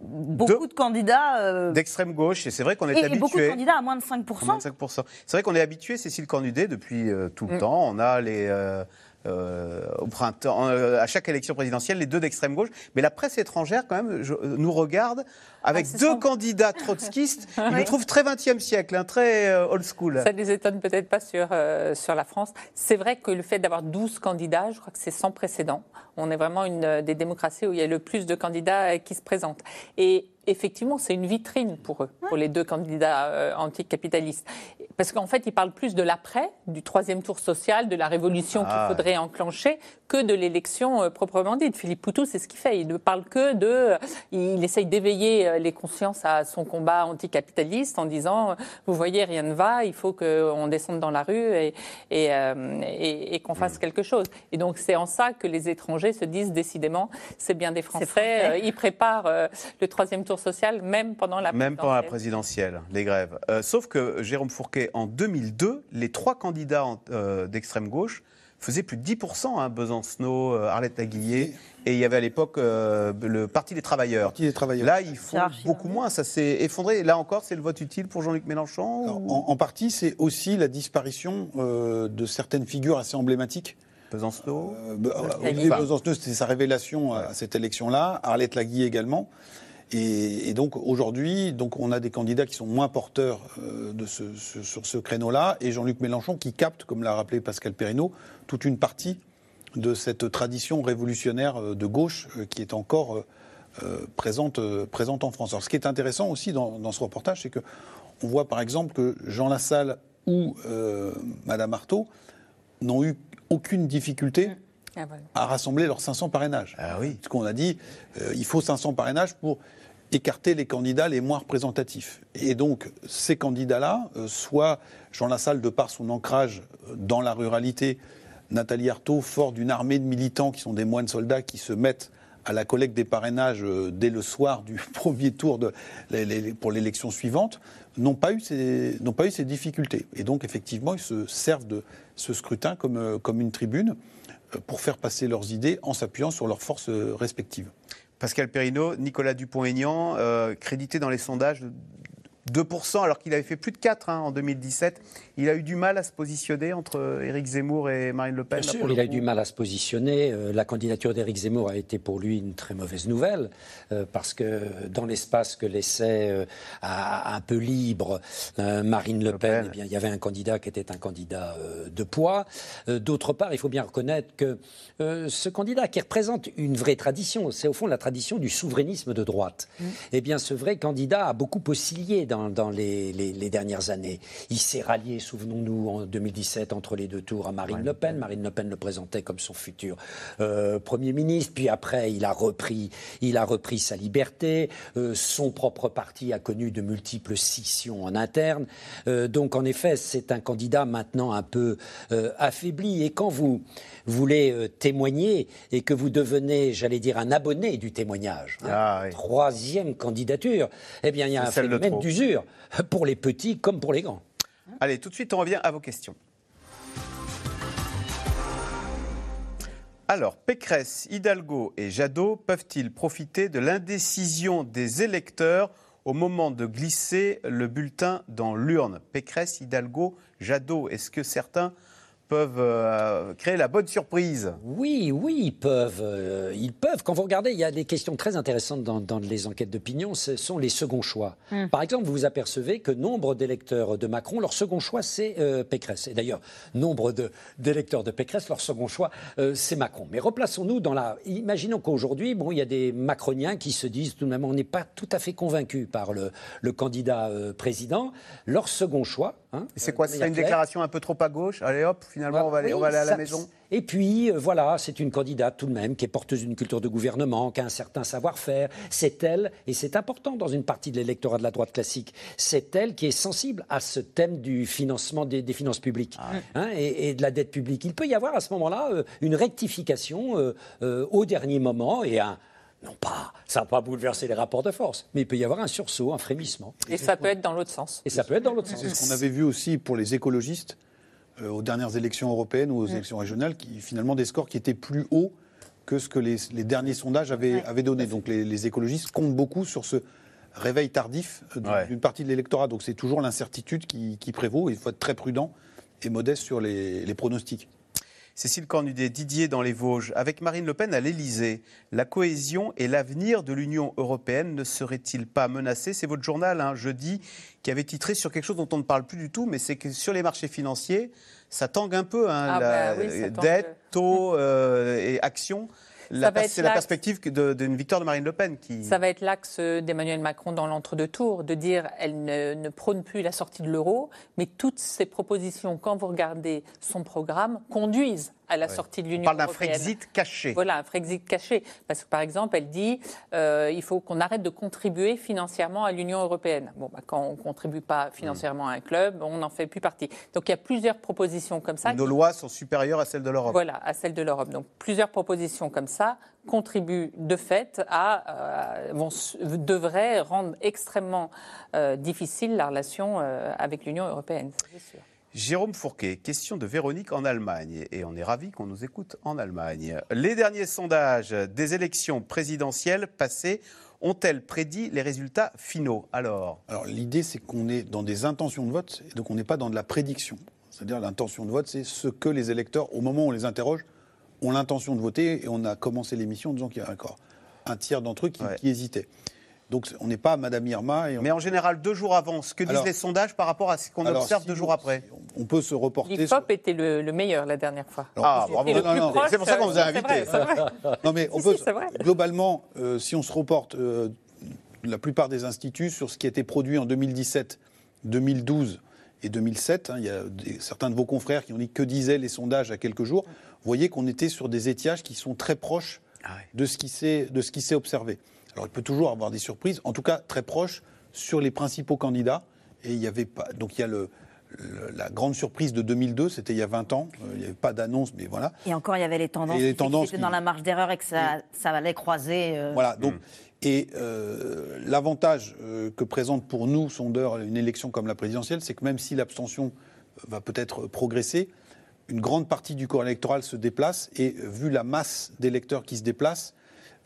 beaucoup de, candidats euh, d'extrême gauche et c'est vrai qu'on est habitué. Et beaucoup de candidats à moins de 5 C'est vrai qu'on est habitué, Cécile Cornudet, depuis tout le mm. temps. On a les euh, au printemps, euh, à chaque élection présidentielle, les deux d'extrême gauche. Mais la presse étrangère, quand même, nous regarde avec ah, deux candidats trotskistes. Ils nous trouvent très 20e siècle, hein, très euh, old school. Ça ne les étonne peut-être pas sur, sur la France. C'est vrai que le fait d'avoir 12 candidats, je crois que c'est sans précédent. On est vraiment une des démocraties où il y a le plus de candidats qui se présentent. Et effectivement, c'est une vitrine pour eux, pour les deux candidats euh, anticapitalistes. Parce qu'en fait, ils parlent plus de l'après, du troisième tour social, de la révolution qu'il ah. faudrait enclencher, que de l'élection euh, proprement dite. Philippe Poutou, c'est ce qu'il fait. Il ne parle que de. Il essaye d'éveiller euh, les consciences à son combat anticapitaliste en disant Vous voyez, rien ne va, il faut qu'on descende dans la rue et, et, qu'on fasse quelque chose. Et donc, c'est en ça que les étrangers se disent décidément c'est bien des Français. Ils préparent le troisième tour social, même pendant la même pendant la présidentielle, les grèves. Euh, sauf que Jérôme Fourquet, en 2002, les trois candidats euh, d'extrême gauche faisaient plus de 10%, hein, Besancenot, euh, Arlette Aguillet, et il y avait à l'époque le Parti des travailleurs. Parti des travailleurs. Là, ils font beaucoup moins, ça s'est effondré. Là encore, c'est le vote utile pour Jean-Luc Mélenchon en, partie, c'est aussi la disparition de certaines figures assez emblématiques. Besancenot bah, Olivier Besancenot, c'était sa révélation à cette élection-là. Arlette Laguille également. Et, donc aujourd'hui, donc on a des candidats qui sont moins porteurs euh, de ce, sur ce créneau-là, et Jean-Luc Mélenchon qui capte, comme l'a rappelé Pascal Perrineau, toute une partie de cette tradition révolutionnaire de gauche qui est encore présente, présente en France. Alors, ce qui est intéressant aussi dans, dans ce reportage, c'est que on voit par exemple que Jean Lassalle ou Madame Artaud n'ont eu aucune difficulté ah, à rassembler leurs 500 parrainages. Ah oui. Parce qu'on a dit, euh, il faut 500 parrainages pour écarter les candidats les moins représentatifs. Et donc, ces candidats-là, euh, soit Jean Lassalle, de par son ancrage euh, dans la ruralité, Nathalie Arthaud, fort d'une armée de militants qui sont des moines soldats qui se mettent à la collecte des parrainages dès le soir du premier tour de, pour l'élection suivante, n'ont pas, eu ces, pas eu ces difficultés. Et donc, effectivement, ils se servent de ce scrutin comme, comme une tribune pour faire passer leurs idées en s'appuyant sur leurs forces respectives. Pascal Perrineau, Nicolas Dupont-Aignan, euh, crédité dans les sondages 2%, alors qu'il avait fait plus de 4 hein, en 2017. Il a eu du mal à se positionner entre Éric Zemmour et Marine Le Pen. Bien sûr, il a eu du mal à se positionner. Euh, la candidature d'Éric Zemmour a été pour lui une très mauvaise nouvelle, euh, parce que dans l'espace que laissait euh, un peu libre Marine Le, Pen, Eh bien, il y avait un candidat qui était un candidat de poids. D'autre part, il faut bien reconnaître que ce candidat qui représente une vraie tradition, c'est au fond la tradition du souverainisme de droite. Mm. Eh bien, ce vrai candidat a beaucoup oscillé dans, les, dernières années. Il s'est rallié, souvenons-nous, en 2017 entre les deux tours à Marine Le Pen. Marine Le Pen le présentait comme son futur euh, Premier ministre. Puis après, il a repris, il a repris sa liberté. Euh, son propre parti a connu de multiples scissions en interne. Euh, donc, en effet, c'est un candidat maintenant un peu affaibli. Et quand vous voulez témoigner et que vous devenez, j'allais dire, un abonné du témoignage, hein, ah troisième candidature, eh bien, il y a un phénomène d'usure pour les petits comme pour les grands. Allez, tout de suite, on revient à vos questions. Alors, Pécresse, Hidalgo et Jadot peuvent-ils profiter de l'indécision des électeurs au moment de glisser le bulletin dans l'urne? Pécresse, Hidalgo, Jadot, est-ce que certains peuvent euh, créer la bonne surprise. Oui, oui, ils peuvent. Euh, ils peuvent. Quand vous regardez, il y a des questions très intéressantes dans, les enquêtes d'opinion, ce sont les seconds choix. Hmm. Par exemple, vous vous apercevez que nombre d'électeurs de Macron, leur second choix, c'est euh, Pécresse. Et d'ailleurs, nombre d'électeurs de, Pécresse, leur second choix, c'est Macron. Mais replaçons-nous dans la... Imaginons qu'aujourd'hui, bon, il y a des macroniens qui se disent tout de même, on n'est pas tout à fait convaincus par le, le candidat président. Leur second choix... Hein, c'est quoi C'est une déclaration un peu trop à gauche Allez hop, finalement, on va aller, on va aller à la maison Et puis, euh, voilà, c'est une candidate tout de même qui est porteuse d'une culture de gouvernement, qui a un certain savoir-faire. C'est elle, et c'est important dans une partie de l'électorat de la droite classique, c'est elle qui est sensible à ce thème du financement des, finances publiques ah hein, et, de la dette publique. Il peut y avoir à ce moment-là euh, une rectification euh, au dernier moment et un non pas, ça va pas bouleverser les rapports de force, mais il peut y avoir un sursaut, un frémissement. Et, ça peut être dans l'autre sens. Et ça peut être dans l'autre sens. C'est ce qu'on avait vu aussi pour les écologistes euh, aux dernières élections européennes ou aux élections régionales, qui finalement des scores qui étaient plus hauts que ce que les, derniers sondages avaient, donné. Donc les, écologistes comptent beaucoup sur ce réveil tardif d'une partie de l'électorat. Donc c'est toujours l'incertitude qui, prévaut. Il faut être très prudent et modeste sur les pronostics. Cécile Cornudet, Didier dans les Vosges. Avec Marine Le Pen à l'Élysée, la cohésion et l'avenir de l'Union européenne ne seraient-ils pas menacés? C'est votre journal, hein, jeudi, qui avait titré sur quelque chose dont on ne parle plus du tout, mais c'est que sur les marchés financiers, ça tangue un peu, hein, ah la bah dette, taux euh, et actions c'est la perspective d'une victoire de Marine Le Pen qui. Ça va être l'axe d'Emmanuel Macron dans l'entre-deux tours, de dire elle ne, prône plus la sortie de l'euro, mais toutes ces propositions, quand vous regardez son programme, conduisent à la sortie de l'Union européenne. On parle d'un Frexit caché. Voilà, un Frexit caché. Parce que, par exemple, elle dit euh, il faut qu'on arrête de contribuer financièrement à l'Union européenne. Bon, bah, quand on ne contribue pas financièrement à un club, on n'en fait plus partie. Donc, il y a plusieurs propositions comme ça. Nos lois sont supérieures à celles de l'Europe. Voilà, à celles de l'Europe. Donc, plusieurs propositions comme ça contribuent de fait à. Euh, vont, devraient rendre extrêmement euh, difficile la relation euh, avec l'Union européenne, c'est sûr. Jérôme Fourquet, question de Véronique en Allemagne, et on est ravi qu'on nous écoute en Allemagne. Les derniers sondages des élections présidentielles passées ont-elles prédit les résultats finaux? Alors, Alors l'idée, c'est qu'on est dans des intentions de vote, et donc on n'est pas dans de la prédiction. C'est-à-dire l'intention de vote, c'est ce que les électeurs, au moment où on les interroge, ont l'intention de voter, et on a commencé l'émission en disant qu'il y a encore un tiers d'entre eux qui, qui hésitaient. Donc on n'est pas Madame Irma. Mais en général, deux jours avant, ce que disent Alors- les sondages par rapport à ce qu'on observe si deux jours après On peut se reporter. L'IFOP était le, le meilleur la dernière fois. Ah, bravo. c'est pour ça qu'on vous a euh, invité. vrai, c'est vrai. Non, mais on Si, peut. si, c'est vrai. globalement, euh, si on se reporte euh, la plupart des instituts sur ce qui a été produit en 2017, 2012 et 2007, hein, il y a des- certains de vos confrères qui ont dit que disaient les sondages à quelques jours. Vous voyez qu'on était sur des étiages qui sont très proches de ce qui s'est de ce qui s'est observé. Alors il peut toujours avoir des surprises, en tout cas très proches sur les principaux candidats. Et il y avait pas. Donc il y a le, la grande surprise de 2002, c'était il y a 20 ans. Euh, il n'y avait pas d'annonce, mais voilà. Et encore, il y avait les tendances. Et les tendances qui- dans la marge d'erreur et que ça, ça allait croiser. euh, Voilà, donc, et euh, l'avantage euh, que présente pour nous, sondeurs, une élection comme la présidentielle, c'est que même si l'abstention va peut-être progresser, une grande partie du corps électoral se déplace, et vu la masse d'électeurs qui se déplacent,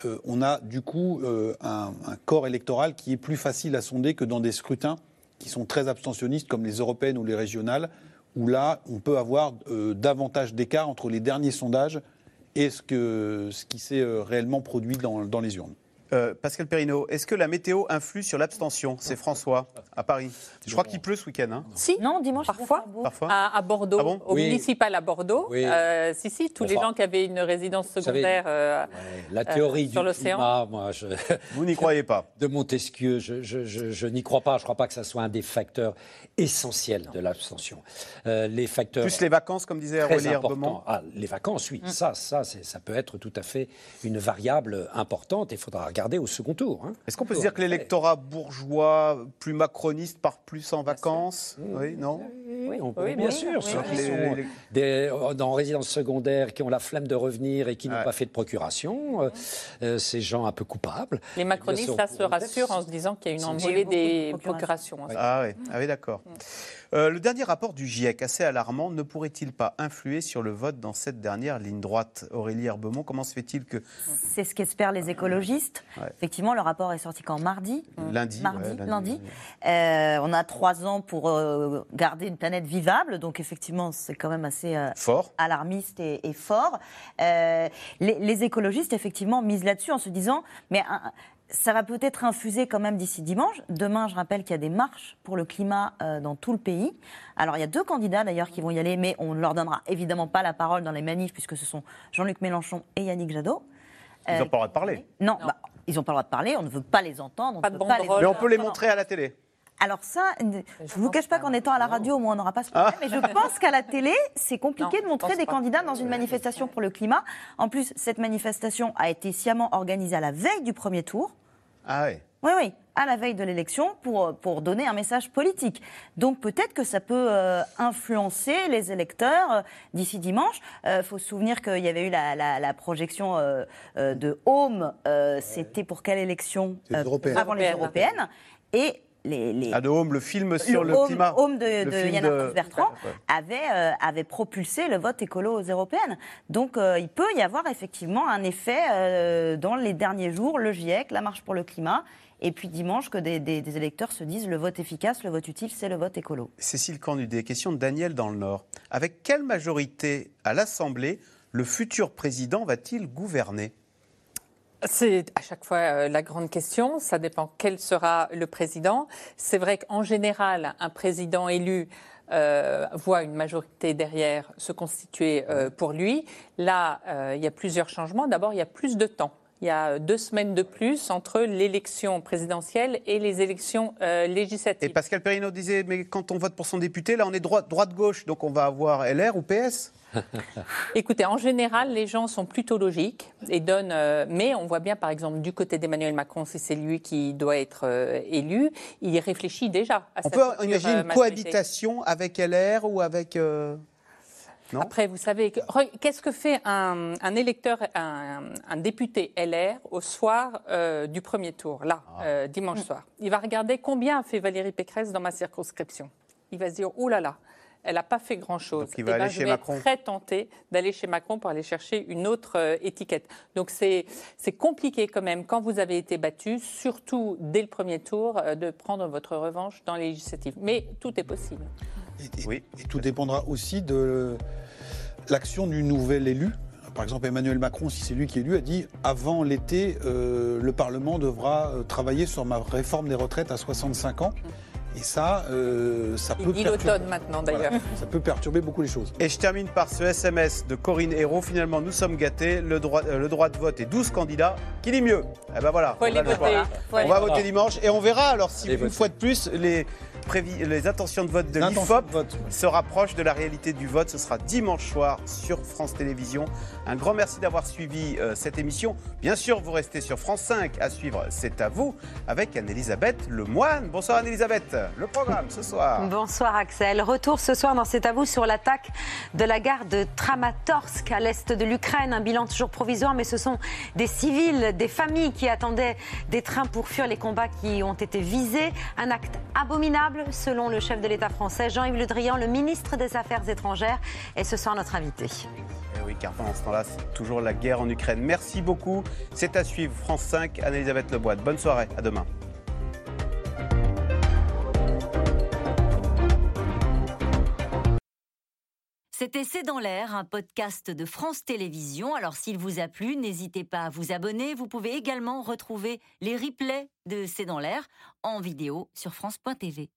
euh, on a du coup euh, un, corps électoral qui est plus facile à sonder que dans des scrutins qui sont très abstentionnistes, comme les européennes ou les régionales, où là, on peut avoir euh, davantage d'écart entre les derniers sondages et ce, qui s'est réellement produit dans les urnes. Euh, Pascal Perrineau, est-ce que la météo influe sur l'abstention? C'est François, à Paris. Je crois qu'il pleut ce week-end. hein. Si, non, dimanche, parfois. Parfois. À, à Bordeaux, Ah bon? Au Oui. municipal à Bordeaux. Oui. Euh, si, si, tous les gens qui avaient une résidence savez, secondaire euh, La euh, théorie sur l'océan. moi, je... Vous n'y croyez pas De Montesquieu, je, je- je- je n'y crois pas. Je ne crois pas que ça soit un des facteurs essentiels de l'abstention. Euh, les facteurs Plus les vacances, comme disait importants. Herbemont. Ah, les vacances, Mm. oui, ça, ça, c'est- ça peut être tout à fait une variable importante. Il faudra regarder au second tour. hein. Est-ce qu'on peut se dire que l'électorat bourgeois, plus macroniste, part plus en vacances? Oui, non? Oui, on peut- Oui, bien oui, sûr. Ceux oui. qui Les- sont les- des- euh, dans résidence secondaire, qui ont la flemme de revenir et qui n'ont Ouais. pas fait de procuration, euh, euh, ces gens un peu coupables. Les macronistes, là, se rassurent en se disant qu'il y a une envolée des de procurations. procurations. hein. Ah oui, ah oui d'accord. Euh, le dernier rapport du GIEC, assez alarmant, ne pourrait-il pas influer sur le vote dans cette dernière ligne droite? Aurélie Herbemont, comment se fait-il que C'est ce qu'espèrent les écologistes. Ouais. Effectivement, le rapport est sorti quand? Mardi? lundi Mardi, ouais, lundi. Euh, on a trois ans pour euh, garder une planète vivable, donc effectivement, c'est quand même assez euh, Fort. alarmiste et, et fort. Euh, les, les écologistes, effectivement, misent là-dessus en se disant, mais un- ça va peut-être infuser quand même d'ici dimanche. Demain, je rappelle qu'il y a des marches pour le climat euh, dans tout le pays. Alors, il y a deux candidats d'ailleurs qui vont y aller, mais on ne leur donnera évidemment pas la parole dans les manifs, puisque ce sont Jean-Luc Mélenchon et Yannick Jadot. Ils Euh, n'ont pas le droit de parler. non, bah, ils n'ont pas le droit de parler, on ne veut pas les entendre. on Pas ne de peut pas les banderole. Mais on peut les montrer à la télé. Alors ça, je ne vous cache pas qu'en étant à la radio, au moins on n'aura pas ce problème, mais je pense qu'à la télé, c'est compliqué Non, de montrer des candidats dans une manifestation pour le climat. En plus, cette manifestation a été sciemment organisée à la veille du premier tour. Ah oui. Oui, oui, à la veille de l'élection pour, pour donner un message politique. Donc peut-être que ça peut euh, influencer les électeurs euh, d'ici dimanche. Il faut se souvenir qu'il y avait eu la, la- la projection euh, euh, de Home, euh, c'était pour quelle élection les. Avant les Européennes. européennes. Et les, les- Ah, de Home, le film sur le, Home, climat. Home de, Le de Yann de- Bertrand Ouais. avait, euh, avait propulsé le vote écolo aux européennes. Donc euh, il peut y avoir effectivement un effet euh, dans les derniers jours, le GIEC, la marche pour le climat, et puis dimanche que des, des- des électeurs se disent le vote efficace, le vote utile, c'est le vote écolo. Cécile Cornudet, question de Daniel dans le Nord. Avec quelle majorité à l'Assemblée le futur président va-t-il gouverner? C'est à chaque fois euh, la grande question. Ça dépend quel sera le président. C'est vrai qu'en général, un président élu euh, voit une majorité derrière se constituer euh, pour lui. Là, euh, il y a plusieurs changements. D'abord, il y a plus de temps. Il y a deux semaines de plus entre l'élection présidentielle et les élections euh, Et législatives. Pascal Perrineau disait, mais quand on vote pour son député, là on est droite- droite-gauche, donc on va avoir LR ou PS Écoutez, en général, les gens sont plutôt logiques et donnent. euh, mais on voit bien, par exemple, du côté d'Emmanuel Macron, si c'est lui qui doit être euh, élu, il réfléchit déjà à On sa peut imaginer euh, une majorité. cohabitation avec LR ou avec... Non Après, vous savez, qu'est-ce que fait un, un électeur, un, un député LR au soir euh, du premier tour, là, Ah. euh, dimanche soir? Il va regarder combien a fait Valérie Pécresse dans ma circonscription. Il va se dire, oh là là, elle n'a pas fait grand-chose. Il va Eh ben, aller je chez vais Macron. être très tenté d'aller chez Macron pour aller chercher une autre euh, étiquette. Donc c'est c'est compliqué quand même, quand vous avez été battu, surtout dès le premier tour, euh, de prendre votre revanche dans les législatives. Mais tout est possible. Et, et- et tout dépendra aussi de l'action du nouvel élu. Par exemple, Emmanuel Macron, si c'est lui qui est élu, a dit avant l'été, euh, le Parlement devra euh, travailler sur ma réforme des retraites à 65 ans. Et ça, euh, ça Il peut dit perturber- l'automne maintenant d'ailleurs. Voilà. ça peut perturber beaucoup les choses. Et je termine par ce SMS de Corinne Hérault. Finalement, nous sommes gâtés. Le droit, euh, le droit de vote est 12 candidats. Qui dit mieux? Eh ben voilà. Faut on aller voter. Faut On aller va voter. dimanche et on verra alors si une fois de plus les, les intentions de vote de l'IFOP se rapprochent de la réalité du vote. Ce sera dimanche soir sur France Télévisions. Un grand merci d'avoir suivi euh, cette émission. Bien sûr, vous restez sur France 5 à suivre C'est à vous avec Anne-Elisabeth Lemoine. Bonsoir Anne-Elisabeth. Le programme ce soir. Bonsoir Axel. Retour ce soir dans C'est à vous sur l'attaque de la gare de Tramatorsk à l'est de l'Ukraine. Un bilan toujours provisoire, mais ce sont des civils, des familles qui attendaient des trains pour fuir les combats qui ont été visés. Un acte abominable selon le chef de l'État français, Jean-Yves Le Drian, le ministre des Affaires étrangères, est ce soir notre invité. Eh oui, car pendant ce temps-là, c'est toujours la guerre en Ukraine. Merci beaucoup. C'est à suivre France 5, Anne-Elisabeth Leboite. Bonne soirée, à demain. C'était C'est dans l'air, un podcast de France Télévisions. Alors s'il vous a plu, n'hésitez pas à vous abonner. Vous pouvez également retrouver les replays de C'est dans l'air en vidéo sur France.tv.